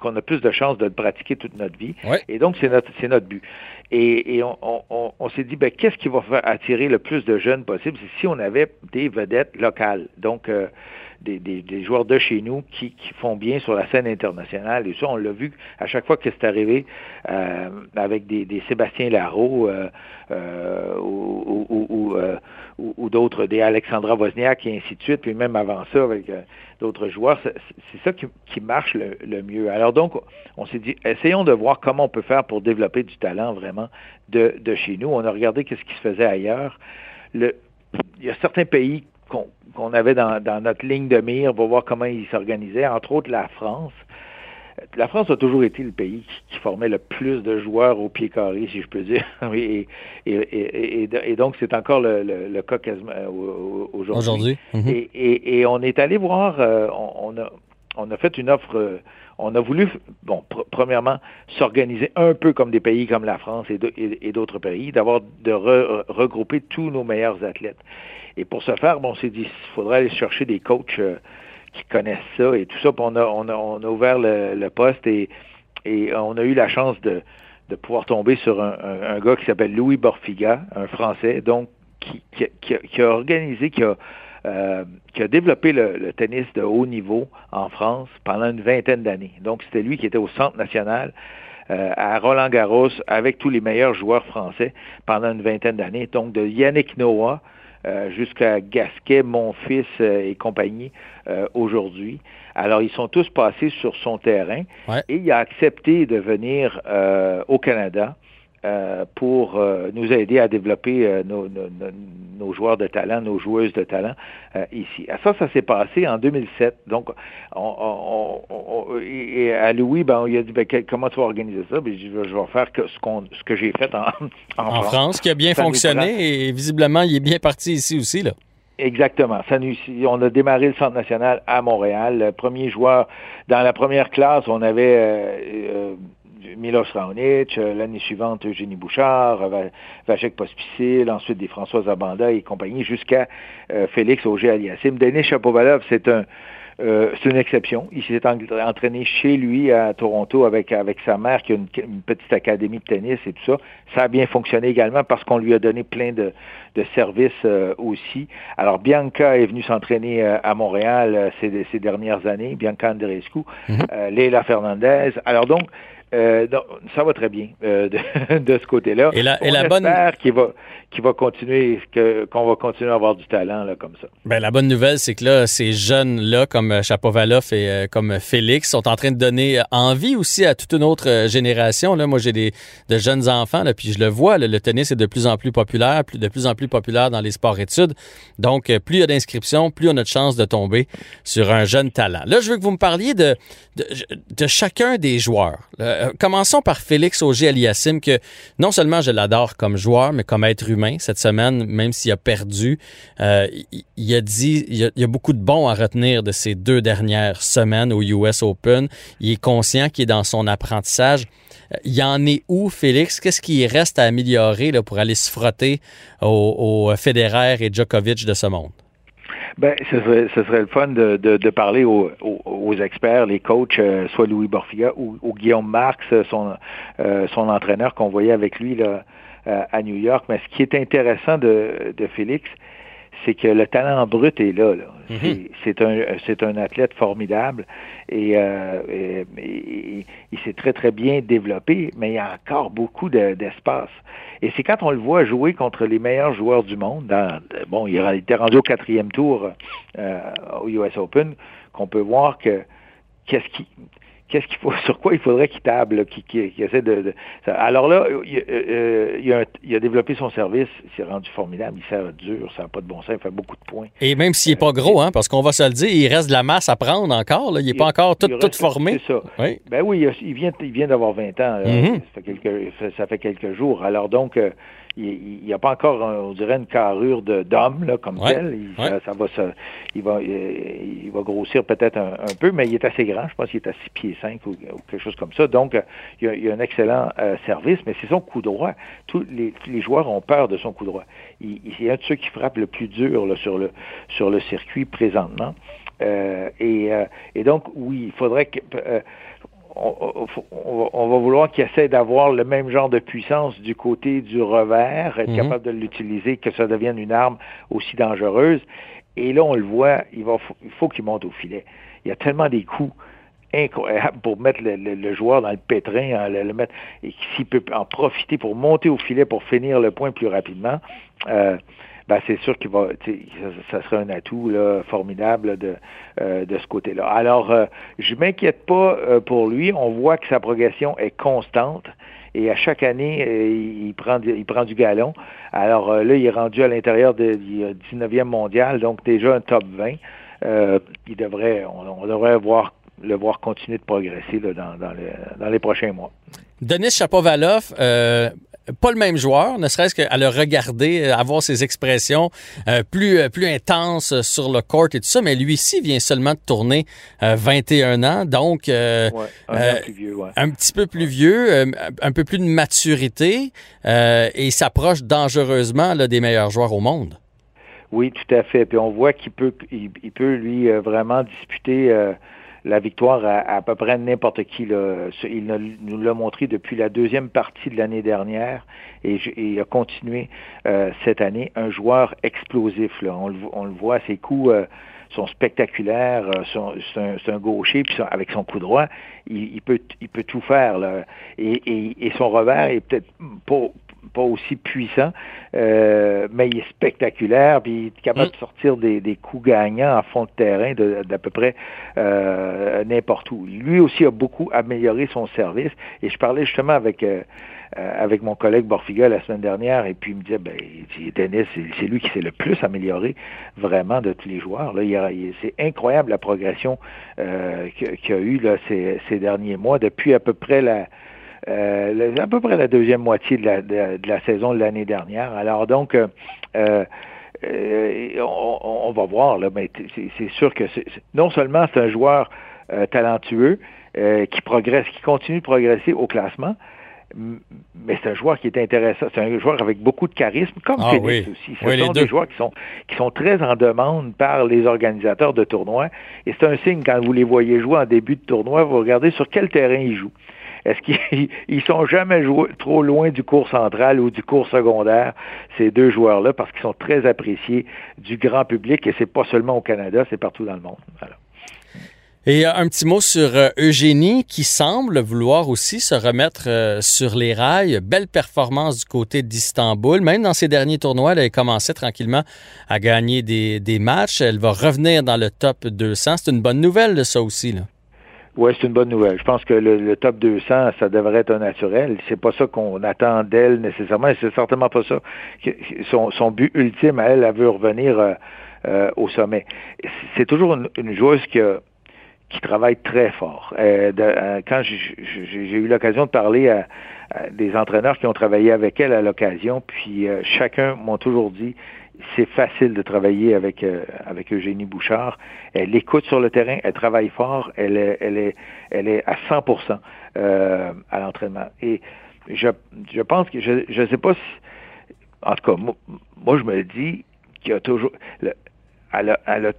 qu'on a plus de chances de le pratiquer toute notre vie. Et donc, c'est notre c'est notre but. Et, on, s'est dit, ben, qu'est-ce qui va faire attirer le plus de jeunes possible? C'est si on avait des vedettes locales. Donc, euh, des, joueurs de chez nous qui, font bien sur la scène internationale. Et ça, on l'a vu à chaque fois que c'est arrivé euh, avec des, Sébastien Larreau euh, euh, ou, ou, d'autres, des Alexandra Wozniak et ainsi de suite, puis même avant ça avec d'autres joueurs. C'est ça qui, marche le, mieux. Alors donc, on s'est dit, essayons de voir comment on peut faire pour développer du talent vraiment de, de chez nous. On a regardé ce qui se faisait ailleurs. Le, il y a certains pays qu'on avait dans, notre ligne de mire pour voir comment ils s'organisaient, entre autres la France. La France a toujours été le pays qui, formait le plus de joueurs au pied carré, si je peux dire. et, et, donc, c'est encore le, cas quasiment euh, aujourd'hui. Aujourd'hui. Mhm. et, on est allé voir, euh, on, a, on a fait une offre, euh, on a voulu, bon, premièrement, s'organiser un peu comme des pays comme la France et d'autres pays, d'avoir de regrouper tous nos meilleurs athlètes. Et pour ce faire, bon, on s'est dit, il faudrait aller chercher des coachs euh, qui connaissent ça et tout ça. Puis on a, ouvert le, poste et, on a eu la chance de, pouvoir tomber sur un, gars qui s'appelle Louis Borfiga, un Français, donc qui, a, organisé, qui a, euh, qui a développé le, le, tennis de haut niveau en France pendant une vingtaine d'années. Donc c'était lui qui était au Centre national euh, à Roland Garros avec tous les meilleurs joueurs français pendant une vingtaine d'années. Donc de Yannick Noah euh, jusqu'à Gasquet, mon fils euh, et compagnie euh, aujourd'hui. Alors, ils sont tous passés sur son terrain et il a accepté de venir au Canada euh, pour euh, nous aider à développer euh, nos, nos, nos, joueurs de talent, nos joueuses de talent ici. À ça, ça s'est passé en 2007. Donc, on, on, et à Louis, ben, il a dit ben, comment tu vas organiser ça? Ben, je, je vais faire que, ce, qu'on, ce que j'ai fait en, en, en France. qui a bien fonctionné et visiblement, il est bien parti ici aussi. Là. Exactement. Ça nous, on a démarré le Centre national à Montréal. Le premier joueur, dans la première classe, on avait euh, Milos Raonic, euh, l'année suivante Eugénie Bouchard, Vajek Pospisil, ensuite des François Abanda et compagnie, jusqu'à euh, Félix Auger-Aliassime. Denis Chapovalov, c'est un euh, c'est une exception. Il s'est entraîné chez lui à Toronto avec, avec sa mère qui a une, petite académie de tennis et tout ça. Ça a bien fonctionné également parce qu'on lui a donné plein de, de services aussi. Alors Bianca est venue s'entraîner à Montréal ces, ces, dernières années, Bianca Andreescu, mm Leila Fernandez. Alors donc, euh, ça va très bien euh, de, ce côté-là. Et la, et la bonne qu'il va qui va continuer qu'on va continuer à avoir du talent là comme ça. Ben la bonne nouvelle c'est que là ces jeunes là comme Chapovalov et euh, comme Félix sont en train de donner envie aussi à toute une autre génération là. Moi j'ai des de jeunes enfants là puis je le vois le tennis est de plus en plus populaire, plus de plus en plus populaire dans les sports études. Donc plus il y a d'inscriptions, plus on a de chances de tomber sur un jeune talent. Là je veux que vous me parliez de de, de chacun des joueurs. Là Euh, commençons par Félix Auger-Aliassime, que non seulement je l'adore comme joueur, mais comme être humain. Cette semaine, même s'il a perdu, euh, il, a dit, il y a, il a, beaucoup de bons à retenir de ces deux dernières semaines au US Open. Il est conscient qu'il est dans son apprentissage. Il y en est où, Félix? Qu'est-ce qui reste à améliorer pour aller se frotter au, au Federer et Djokovic de ce monde? Ben, ce serait, ce serait le fun de, de, de parler aux, aux, experts, les coachs, euh, soit Louis Borfiga ou, Guillaume Marx, son, euh, son entraîneur qu'on voyait avec lui là, euh, à New York. Mais ce qui est intéressant de, de Félix, c'est que le talent brut est là. là. Mm-hmm. C'est un, c'est un athlète formidable et, euh, et, et, il s'est très très bien développé, mais il y a encore beaucoup de, d'espace. Et c'est quand on le voit jouer contre les meilleurs joueurs du monde, dans, bon, il était rendu au quatrième tour euh, au US Open, qu'on peut voir que qu'est-ce qui qu'est-ce qu'il faut, sur quoi il faudrait qu'il table, qu'il qu essaie de, de, Alors là, il, euh, il, a, il, a, développé son service, il s'est rendu formidable, il sert dur, ça n'a pas de bon sens, il fait beaucoup de points. Et même s'il n'est pas gros, hein, parce qu'on va se le dire, il reste de la masse à prendre encore, là. il n'est pas encore tout, tout formé. C'est ça. Oui. Ben oui, il vient, il vient d'avoir 20 ans, mm -hmm. ça, fait quelques, ça fait quelques jours. Alors donc, euh, il n'y a pas encore, on dirait, une carrure d'homme là comme ouais, tel. Il, ouais. ça, va se, il va, il, il va grossir peut-être un, un, peu, mais il est assez grand. Je pense qu'il est à 6 pieds 5 ou, ou, quelque chose comme ça. Donc, il a, il a un excellent euh, service, mais c'est son coup droit. Tous les, les, joueurs ont peur de son coup droit. Il, il est un de ceux qui frappe le plus dur là, sur le sur le circuit présentement. Euh, et, euh, et donc, oui, il faudrait que euh, on, on, on, va vouloir qu'il essaie d'avoir le même genre de puissance du côté du revers, être mm -hmm. capable de l'utiliser, que ça devienne une arme aussi dangereuse. Et là, on le voit, il, va, il faut qu'il monte au filet. Il y a tellement des coups incroyables pour mettre le, le, le joueur dans le pétrin, hein, le, le mettre, et s'il peut en profiter pour monter au filet pour finir le point plus rapidement. Euh, ben c'est sûr qu'il va, ça, ça serait un atout là, formidable de, euh, de ce côté-là. Alors, euh, je m'inquiète pas euh, pour lui. On voit que sa progression est constante. Et à chaque année, euh, il prend, il prend du galon. Alors euh, là, il est rendu à l'intérieur du 19e mondial, donc déjà un top 20. il devrait, on, devrait voir le voir continuer de progresser là, dans, dans, dans, les prochains mois. Denis Chapovalov, euh, pas le même joueur, ne serait-ce qu'à le regarder, avoir ses expressions euh, plus, plus intenses sur le court et tout ça, mais lui ci vient seulement de tourner euh, 21 ans, donc ouais, un, vieux, ouais. un, petit peu plus vieux, euh, un peu plus de maturité et s'approche dangereusement là, des meilleurs joueurs au monde. Oui, tout à fait. Puis on voit qu'il peut, il, il, peut lui vraiment disputer la victoire à, à peu près n'importe qui. Là. Il nous l'a montré depuis la deuxième partie de l'année dernière et, il a continué euh, cette année. Un joueur explosif. Là. On, le, on le voit, ses coups euh, sont spectaculaires. Euh, c'est un, un, gaucher, puis avec son coup droit, il, il, peut, il peut tout faire. Là. Et, et, et son revers est peut-être pas, pas aussi puissant, euh, mais il est spectaculaire, puis il est capable mmh. de sortir des, des, coups gagnants en fond de terrain d'à peu près euh, n'importe où. Lui aussi a beaucoup amélioré son service, et je parlais justement avec euh, avec mon collègue Borfiga la semaine dernière, et puis il me disait, ben, Dennis, c'est lui qui s'est le plus amélioré vraiment de tous les joueurs. Là, c'est incroyable la progression euh, qu'il a eu là, ces, ces derniers mois, depuis à peu près la euh, à peu près la deuxième moitié de la, de, de la saison de l'année dernière. Alors donc, euh, euh, on, on, va voir, là, mais c'est sûr que c'est non seulement c'est un joueur euh, talentueux euh, qui progresse, qui continue de progresser au classement, mais c'est un joueur qui est intéressant. C'est un joueur avec beaucoup de charisme, comme ah, Phoenix oui. aussi. Ce oui, sont des joueurs qui sont, qui sont très en demande par les organisateurs de tournois. Et c'est un signe quand vous les voyez jouer en début de tournoi, vous regardez sur quel terrain ils jouent. Est-ce qu'ils sont jamais joués trop loin du cours central ou du cours secondaire, ces deux joueurs-là, parce qu'ils sont très appréciés du grand public et c'est pas seulement au Canada, c'est partout dans le monde. Et un petit mot sur euh, Eugénie qui semble vouloir aussi se remettre euh, sur les rails. Belle performance du côté d'Istanbul. Même dans ses derniers tournois, elle a commencé tranquillement à gagner des, des matchs. Elle va revenir dans le top 200. C'est une bonne nouvelle, ça aussi. Là. Oui, c'est une bonne nouvelle. Je pense que le, le, top 200, ça devrait être un naturel. C'est pas ça qu'on attend d'elle nécessairement. C'est certainement pas ça. Son, son, but ultime à elle, elle veut revenir euh, euh, au sommet. C'est toujours une, une, joueuse qui a, qui travaillent très fort. quand j'ai eu l'occasion de parler à, des entraîneurs qui ont travaillé avec elle à l'occasion, puis chacun m'ont toujours dit c'est facile de travailler avec avec Eugénie Bouchard. Elle écoute sur le terrain, elle travaille fort, elle est elle est elle est à 100% à l'entraînement. Et je je pense que je je sais pas si en tout cas moi, je me dis qu'il y a toujours elle a,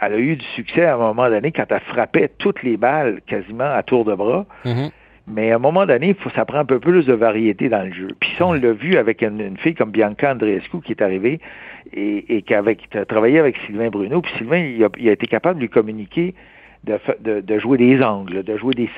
elle a eu du succès à un moment donné quand elle frappait toutes les balles quasiment à tour de bras. Mm-hmm. Mais à un moment donné, faut ça prend un peu plus de variété dans le jeu. Puis ça, on l'a vu avec une, fille comme Bianca Andreescu qui est arrivée et, qui, avait, a travaillé avec Sylvain Bruno. Puis Sylvain, il a, il a été capable de lui communiquer de, de, jouer des angles, de jouer des,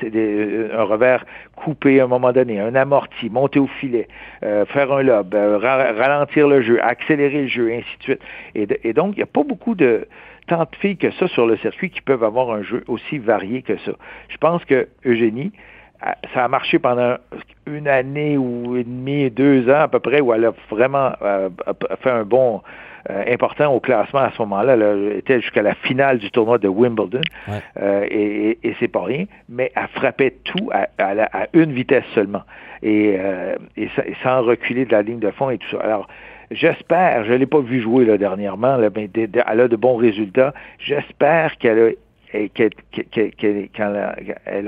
un revers coupé à un moment donné, un amorti, monter au filet, euh, faire un lob, euh, ralentir le jeu, accélérer le jeu, et ainsi de suite. Et, et donc, il n'y a pas beaucoup de, tant de filles que ça sur le circuit qui peuvent avoir un jeu aussi varié que ça. Je pense que Eugénie, ça a marché pendant une année ou et demie, deux ans à peu près, où elle a vraiment euh, fait un bon euh, important au classement à ce moment-là. Elle était jusqu'à la finale du tournoi de Wimbledon, euh, et, et, c'est pas rien, mais elle frappait tout à, à, une vitesse seulement, et, et, sans reculer de la ligne de fond et tout ça. Alors, J'espère, je ne l'ai pas vu jouer là, dernièrement, là, mais elle a de bons résultats. J'espère qu'elle qu'elle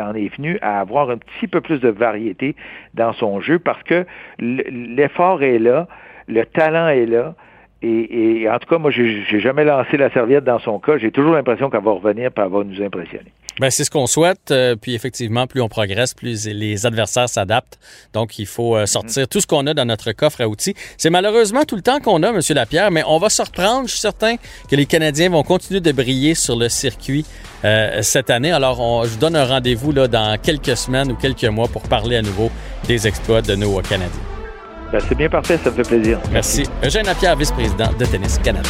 en est venue à avoir un petit peu plus de variété dans son jeu parce que l'effort est là, le talent est là. Et, en tout cas, moi, j'ai jamais lancé la serviette dans son cas. J'ai toujours l'impression qu'elle va revenir et elle va nous impressionner. Ben, c'est ce qu'on souhaite. Euh, puis effectivement, plus on progresse, plus les adversaires s'adaptent. Donc, il faut euh, sortir tout ce qu'on a dans notre coffre à outils. C'est malheureusement tout le temps qu'on a, M. Lapierre, mais on va se reprendre. Je suis certain que les Canadiens vont continuer de briller sur le circuit euh, cette année. Alors, on, je vous donne un rendez-vous là, dans quelques semaines ou quelques mois pour parler à nouveau des exploits de nos Canadiens. Ben, c'est bien parfait, ça me fait plaisir. Merci. Eugène Lapierre, vice-président de Tennis Canada.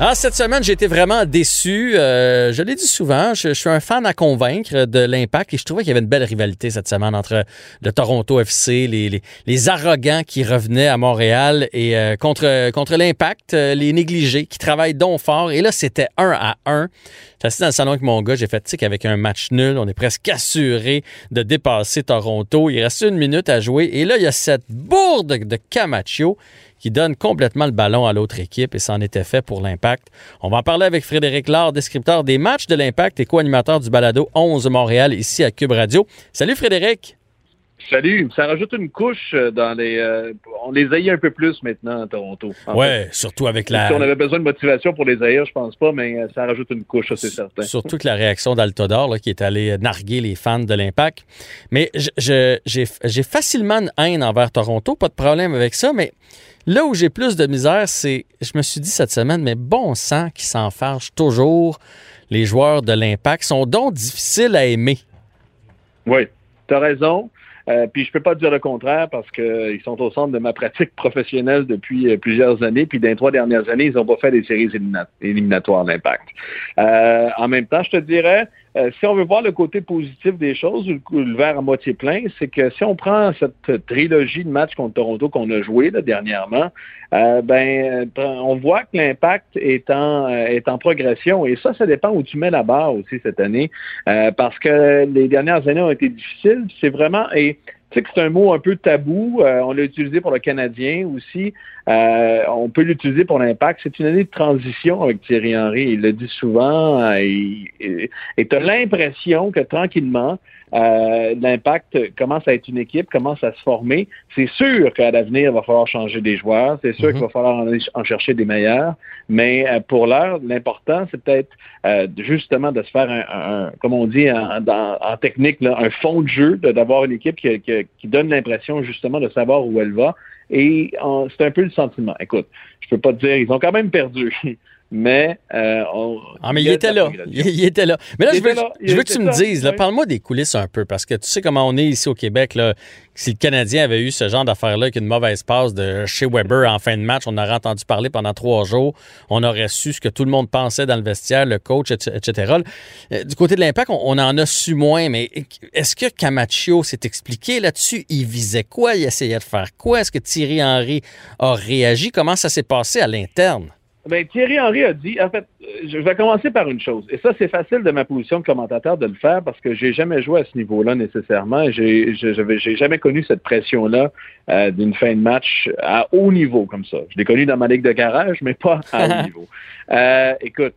Ah, cette semaine, j'ai été vraiment déçu. Euh, je l'ai dit souvent, je, suis un fan à convaincre de l'impact et je trouvais qu'il y avait une belle rivalité cette semaine entre le Toronto FC, les, les, arrogants qui revenaient à Montréal et euh, contre, contre l'impact, euh, les négligés qui travaillent donc fort. Et là, c'était un à un. J'étais assis dans le salon avec mon gars, j'ai fait tic avec un match nul. On est presque assuré de dépasser Toronto. Il reste une minute à jouer. Et là, il y a cette bourde de Camacho qui donne complètement le ballon à l'autre équipe et c'en était fait pour l'Impact. On va en parler avec Frédéric Laure, descripteur des matchs de l'Impact et co-animateur du balado 11 Montréal ici à Cube Radio. Salut Frédéric! Salut, ça rajoute une couche euh, dans les. Euh, on les haït un peu plus maintenant à Toronto. Ouais, surtout avec la. Si on avait besoin de motivation pour les haïr, je pense pas, mais euh, ça rajoute une couche, c'est certain. Surtout que la réaction d'Altodor, qui est allé narguer les fans de l'Impact. Mais j'ai facilement une haine envers Toronto, pas de problème avec ça, mais Là où j'ai plus de misère, c'est, je me suis dit cette semaine, mais bon sang qui s'enfarge toujours. Les joueurs de l'impact sont donc difficiles à aimer. Oui, tu as raison. Euh, puis je peux pas dire le contraire parce qu'ils sont au centre de ma pratique professionnelle depuis euh, plusieurs années. Puis dans les trois dernières années, ils n'ont pas fait des séries éliminatoires d'impact. Euh, en même temps, je te dirais, euh, si on veut voir le côté positif des choses, le, verre à moitié plein, c'est que si on prend cette trilogie de matchs contre Toronto qu'on a joué là, dernièrement, euh, ben on voit que l'impact est en est en progression et ça, ça dépend où tu mets la barre aussi cette année, parce que les dernières années ont été difficiles. C'est vraiment et tu sais que c'est un mot un peu tabou. on l'a utilisé pour le Canadien aussi. Euh, on peut l'utiliser pour l'impact. C'est une année de transition avec Thierry Henry. Il le dit souvent. Euh, et tu as l'impression que tranquillement, euh, l'impact commence à être une équipe, commence à se former. C'est sûr qu'à l'avenir, il va falloir changer des joueurs. C'est sûr mhm. qu'il va falloir en, chercher des meilleurs. Mais pour l'heure, l'important, c'est peut-être justement de se faire un, comme on dit en, technique, un fond de jeu, d'avoir une équipe qui, qui donne l'impression justement de savoir où elle va et c'est un peu le sentiment. Écoute, je peux pas te dire, ils ont quand même perdu. Mais euh, on, ah, mais il, était là. Il, était là. Mais là, je veux, je veux que tu me dises, parle-moi des coulisses un peu, parce que tu sais comment on est ici au Québec. Là, si le Canadien avait eu ce genre d'affaire-là, avec une mauvaise passe de chez Weber en fin de match, on aurait entendu parler pendant trois jours. On aurait su ce que tout le monde pensait dans le vestiaire, le coach, etc. Euh, du côté de l'impact, on, en a su moins, mais est-ce que Camacho s'est expliqué là-dessus? Il visait quoi? Il essayait de faire quoi? Est-ce que Thierry Henry a réagi? Comment ça s'est passé à l'interne? Ben, Thierry Henry a dit, en fait, je vais commencer par une chose. Et ça, c'est facile de ma position de commentateur de le faire parce que j'ai jamais joué à ce niveau-là nécessairement. J'ai, j'ai jamais connu cette pression-là euh, d'une fin de match à haut niveau comme ça. Je l'ai connu dans ma ligue de garage, mais pas à haut niveau. Euh, écoute,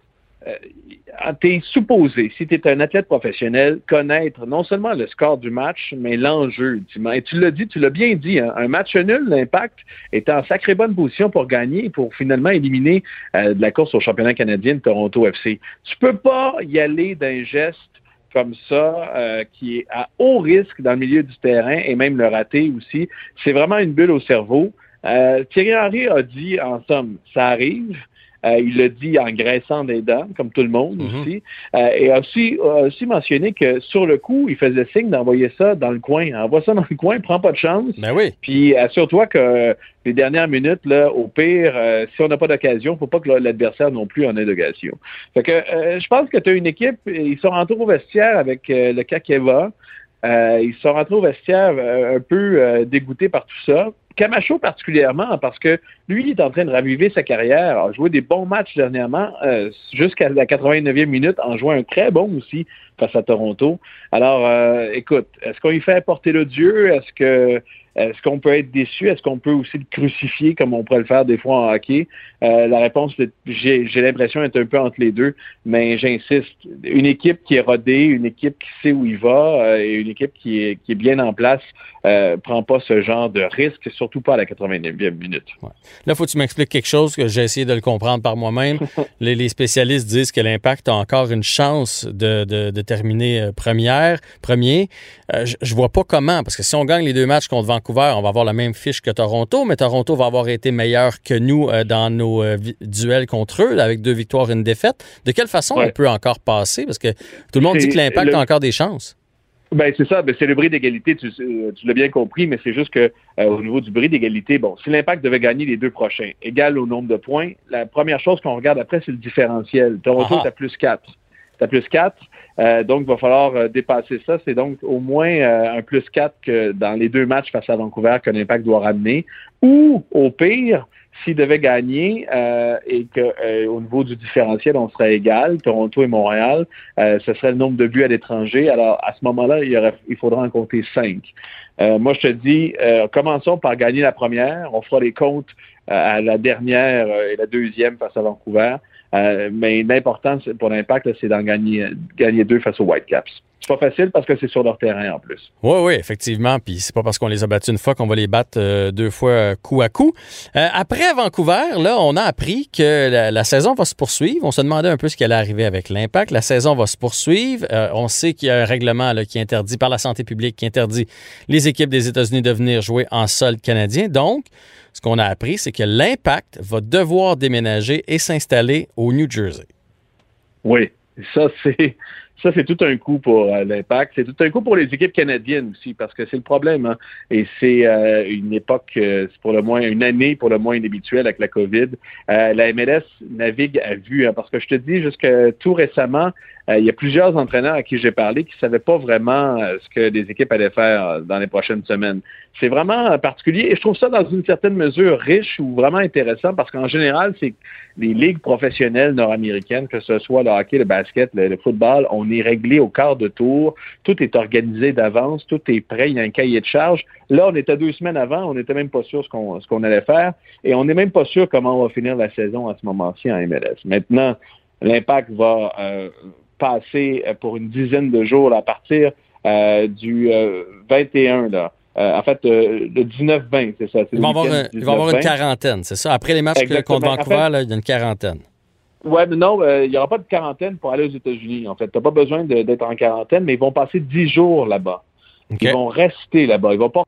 euh, supposé, si tu un athlète professionnel, connaître non seulement le score du match, mais l'enjeu. Et tu l'as dit, tu l'as bien dit, hein, un match nul, l'impact est en sacrée bonne position pour gagner, pour finalement éliminer euh, de la course au championnat canadien de Toronto FC. Tu peux pas y aller d'un geste comme ça, euh, qui est à haut risque dans le milieu du terrain et même le rater aussi. C'est vraiment une bulle au cerveau. Thierry Henry a dit, en somme, ça arrive. Euh, il le dit en graissant des dents, comme tout le monde mhm. aussi. Euh, et a aussi, aussi mentionné que sur le coup, il faisait signe d'envoyer ça dans le coin. Envoie ça dans le coin, prends pas de chance. Ben oui. Puis assure-toi que les dernières minutes, là, au pire, euh, si on n'a pas d'occasion, faut pas que l'adversaire non plus en ait d'occasion. Fait que je pense que tu as une équipe, ils sont rentrés au vestiaire avec le Kakeva. ils sont rentrés au vestiaire un peu dégoûtés par tout ça. Camacho particulièrement, parce que lui, il est en train de raviver sa carrière, a joué des bons matchs dernièrement, euh, jusqu'à la 89e minute, en jouant un très bon aussi face à Toronto. Alors, euh, écoute, est-ce qu'on lui fait apporter le Dieu? Est-ce que est-ce qu'on peut être déçu? Est-ce qu'on peut aussi le crucifier comme on pourrait le faire des fois en hockey? Euh, la réponse, j'ai l'impression, est un peu entre les deux, mais j'insiste. Une équipe qui est rodée, une équipe qui sait où il va euh, et une équipe qui est, qui est bien en place euh, prend pas ce genre de risque, surtout pas à la 89e minute. Là, faut que tu m'expliques quelque chose que j'ai essayé de le comprendre par moi-même. les, spécialistes disent que l'impact a encore une chance de, de, terminer euh, première, premier. je, je vois pas comment, parce que si on gagne les deux matchs contre Vancouver, on va avoir la même fiche que Toronto, mais Toronto va avoir été meilleur que nous euh, dans nos euh, duels contre eux, avec deux victoires et une défaite. De quelle façon on peut encore passer? Parce que tout le monde dit que l'impact a encore des chances. Ben c'est ça, ben, c'est le bris d'égalité, tu, l'as bien compris, mais c'est juste que euh, au niveau du bris d'égalité, bon, si l'impact devait gagner les deux prochains, égal au nombre de points, la première chose qu'on regarde après, c'est le différentiel. Toronto est à plus 4. C'est à plus 4. Euh, donc, il va falloir euh, dépasser ça. C'est donc au moins euh, un plus 4 que dans les deux matchs face à Vancouver que l'Impact doit ramener. Ou, au pire, s'il devait gagner et qu'au niveau du différentiel, on serait égal, Toronto et Montréal, ce serait le nombre de buts à l'étranger. Alors, à ce moment-là, il, il faudra en compter 5. moi, je te dis, commençons par gagner la première. On fera les comptes à la dernière et la deuxième face à Vancouver. Euh, mais l'important pour l'impact, c'est d'en gagner, gagner deux face aux Whitecaps. C'est pas facile parce que c'est sur leur terrain en plus. Oui, oui, effectivement. Puis c'est pas parce qu'on les a battus une fois qu'on va les battre euh, deux fois euh, coup à coup. après Vancouver, là, on a appris que la, saison va se poursuivre. On se demandait un peu ce qui allait arriver avec l'impact. La saison va se poursuivre. on sait qu'il y a un règlement là, qui interdit par la santé publique qui interdit les équipes des États-Unis de venir jouer en sol canadien. Donc, ce qu'on a appris, c'est que l'Impact va devoir déménager et s'installer au New Jersey. Oui, ça c'est ça, c'est tout un coup pour euh, l'impact. C'est tout un coup pour les équipes canadiennes aussi, parce que c'est le problème. Hein. Et c'est euh, une époque, euh, pour le moins une année pour le moins inhabituelle avec la COVID. la MLS navigue à vue, hein, parce que je te dis, jusqu'à tout récemment, il y a plusieurs entraîneurs à qui j'ai parlé qui ne savaient pas vraiment ce que les équipes allaient faire dans les prochaines semaines. C'est vraiment particulier et je trouve ça dans une certaine mesure riche ou vraiment intéressant parce qu'en général, c'est les ligues professionnelles nord-américaines, que ce soit le hockey, le basket, le, football, est réglé au quart de tour, tout est organisé d'avance, tout est prêt, il y a un cahier de charge. Là, on était deux semaines avant, on n'était même pas sûr ce qu'on ce qu'on allait faire et on n'est même pas sûr comment on va finir la saison à ce moment-ci en MLS. Maintenant, l'impact va euh, passer euh, pour une dizaine de jours à partir euh, du 21 là. en fait, le 19-20, c'est ça. Il va, avoir, il va avoir une quarantaine, c'est ça? Après les matchs contre Vancouver, là, il y a une quarantaine. Oui, mais non, il n'y aura pas de quarantaine pour aller aux États-Unis. En fait, tu n'as pas besoin d'être en quarantaine, mais ils vont passer 10 jours là-bas. Ils vont rester là-bas. Ils ne vont pas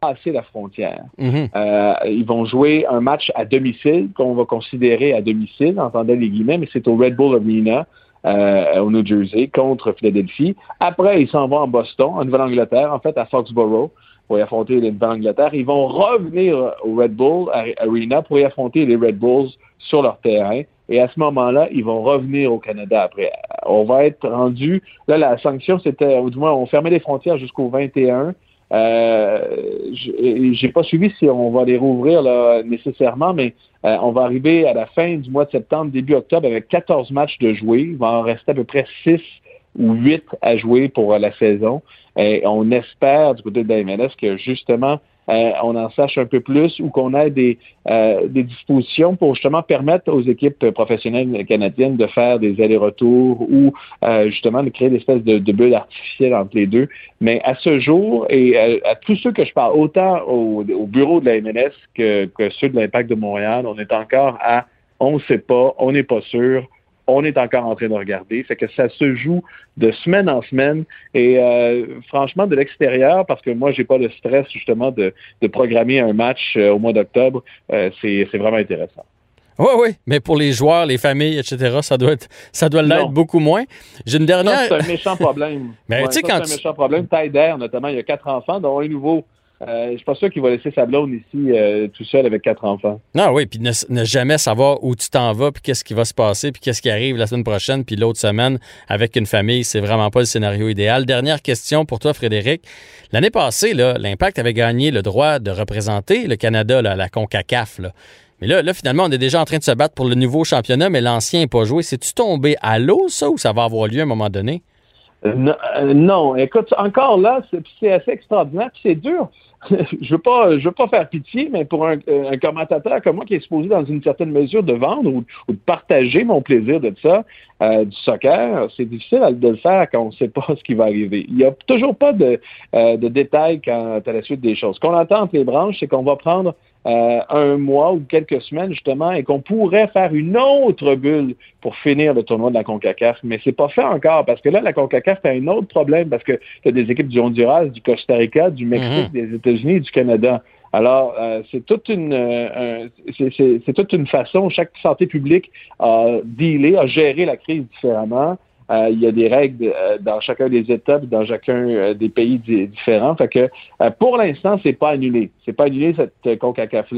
passer la frontière. Mhm. Euh, ils vont jouer un match à domicile qu'on va considérer à domicile, entendez les guillemets, mais c'est au Red Bull Arena euh, au New Jersey contre Philadelphie. Après, ils s'en vont en Boston, en Nouvelle-Angleterre, en fait à Foxborough pour y affronter les Nouvelle-Angleterre. Ils vont revenir au Red Bull Arena pour y affronter les Red Bulls sur leur terrain. Et à ce moment-là, ils vont revenir au Canada après. On va être rendu. Là, la sanction, c'était, ou du moins, on fermait les frontières jusqu'au 21. Euh, j'ai pas suivi si on va les rouvrir là, nécessairement, mais euh, on va arriver à la fin du mois de septembre, début octobre, avec 14 matchs de jouer. Il va en rester à peu près 6 ou 8 à jouer pour la saison. Et on espère du côté de la MLS que justement euh, on en sache un peu plus ou qu'on ait des, euh, des dispositions pour justement permettre aux équipes professionnelles canadiennes de faire des allers-retours ou euh, justement de créer des de, de bulles entre les deux. Mais à ce jour, et à, tous ceux que je parle, autant au, au bureau de la MLS que, que ceux de l'Impact de Montréal, on est encore à on ne sait pas, on n'est pas sûr, on est encore en train de regarder. C'est que ça se joue de semaine en semaine. Et euh, franchement, de l'extérieur, parce que moi, j'ai pas de stress justement de, programmer un match euh, au mois d'octobre, euh, c'est vraiment intéressant. Oui, oui, mais pour les joueurs, les familles, etc., ça doit être, ça doit l'être beaucoup moins. J'ai une dernière. C'est un méchant problème. mais tu sais, quand. C'est un méchant problème. Taider, notamment, il y a quatre enfants, dont un nouveau euh, je suis pas sûr qu'il va laisser sa blonde ici euh, tout seul avec quatre enfants. Non, oui, puis ne, jamais savoir où tu t'en vas, puis qu'est-ce qui va se passer, puis qu'est-ce qui arrive la semaine prochaine, puis l'autre semaine avec une famille, c'est vraiment pas le scénario idéal. Dernière question pour toi, Frédéric. L'année passée, l'Impact avait gagné le droit de représenter le Canada à la CONCACAF. Mais là, là, finalement, on est déjà en train de se battre pour le nouveau championnat, mais l'ancien n'est pas joué. C'est-tu tombé à l'eau, ça, ou ça va avoir lieu à un moment donné? Euh, non, écoute, encore là, c'est assez extraordinaire, c'est dur. je veux je veux pas faire pitié, mais pour un, commentateur comme moi qui est supposé dans une certaine mesure de vendre ou, de partager mon plaisir de ça, euh, du soccer, c'est difficile de le faire quand on ne sait pas ce qui va arriver. Il n'y a toujours pas de, euh, de détails quant à la suite des choses. Ce qu'on entend entre les branches, c'est qu'on va prendre euh, un mois ou quelques semaines justement et qu'on pourrait faire une autre bulle pour finir le tournoi de la CONCACAF. Mais c'est pas fait encore parce que là, la CONCACAF a un autre problème parce que tu as des équipes du Honduras, du Costa Rica, du Mexique, mhm. des États-Unis et du Canada. Alors, euh, c'est toute une euh, c'est toute une façon, chaque santé publique a dealé, a géré la crise différemment. Euh, il y a des règles dans chacun des États, dans chacun des pays différents. Fait que pour l'instant, c'est pas annulé. C'est pas annulé cette CONCACAF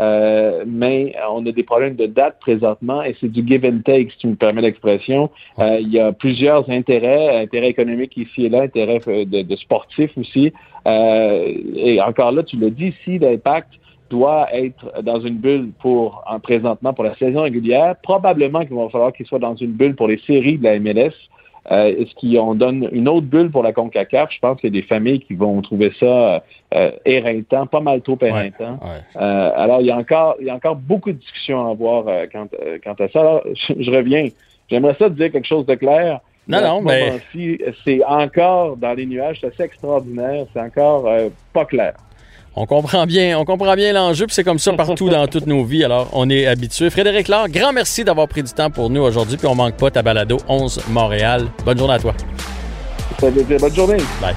là. mais on a des problèmes de date présentement et c'est du give and take, si tu me permets l'expression. il y a plusieurs intérêts, intérêts économiques ici et là, intérêts de, de sportifs aussi. et encore là, tu l'as dit, si l'impact doit être dans une bulle pour, en présentement, pour la saison régulière. Probablement qu'il va falloir qu'il soit dans une bulle pour les séries de la MLS. Euh, Est-ce qu'on donne une autre bulle pour la CONCACAF? Je pense qu'il y a des familles qui vont trouver ça euh, éreintant, pas mal trop éreintant. Euh, alors, il y, a encore, il y a encore beaucoup de discussions à avoir euh, quant, euh, quant, à ça. Alors, je, reviens. J'aimerais ça te dire quelque chose de clair. Non, non, mais... C'est encore dans les nuages, c'est assez extraordinaire, c'est encore pas clair. On comprend bien, on comprend bien l'enjeu, puis c'est comme ça partout dans toutes nos vies, alors on est habitué. Frédéric Laure, grand merci d'avoir pris du temps pour nous aujourd'hui, puis on manque pas ta balado 11 Montréal. Bonne journée à toi. Bonne journée. Bye.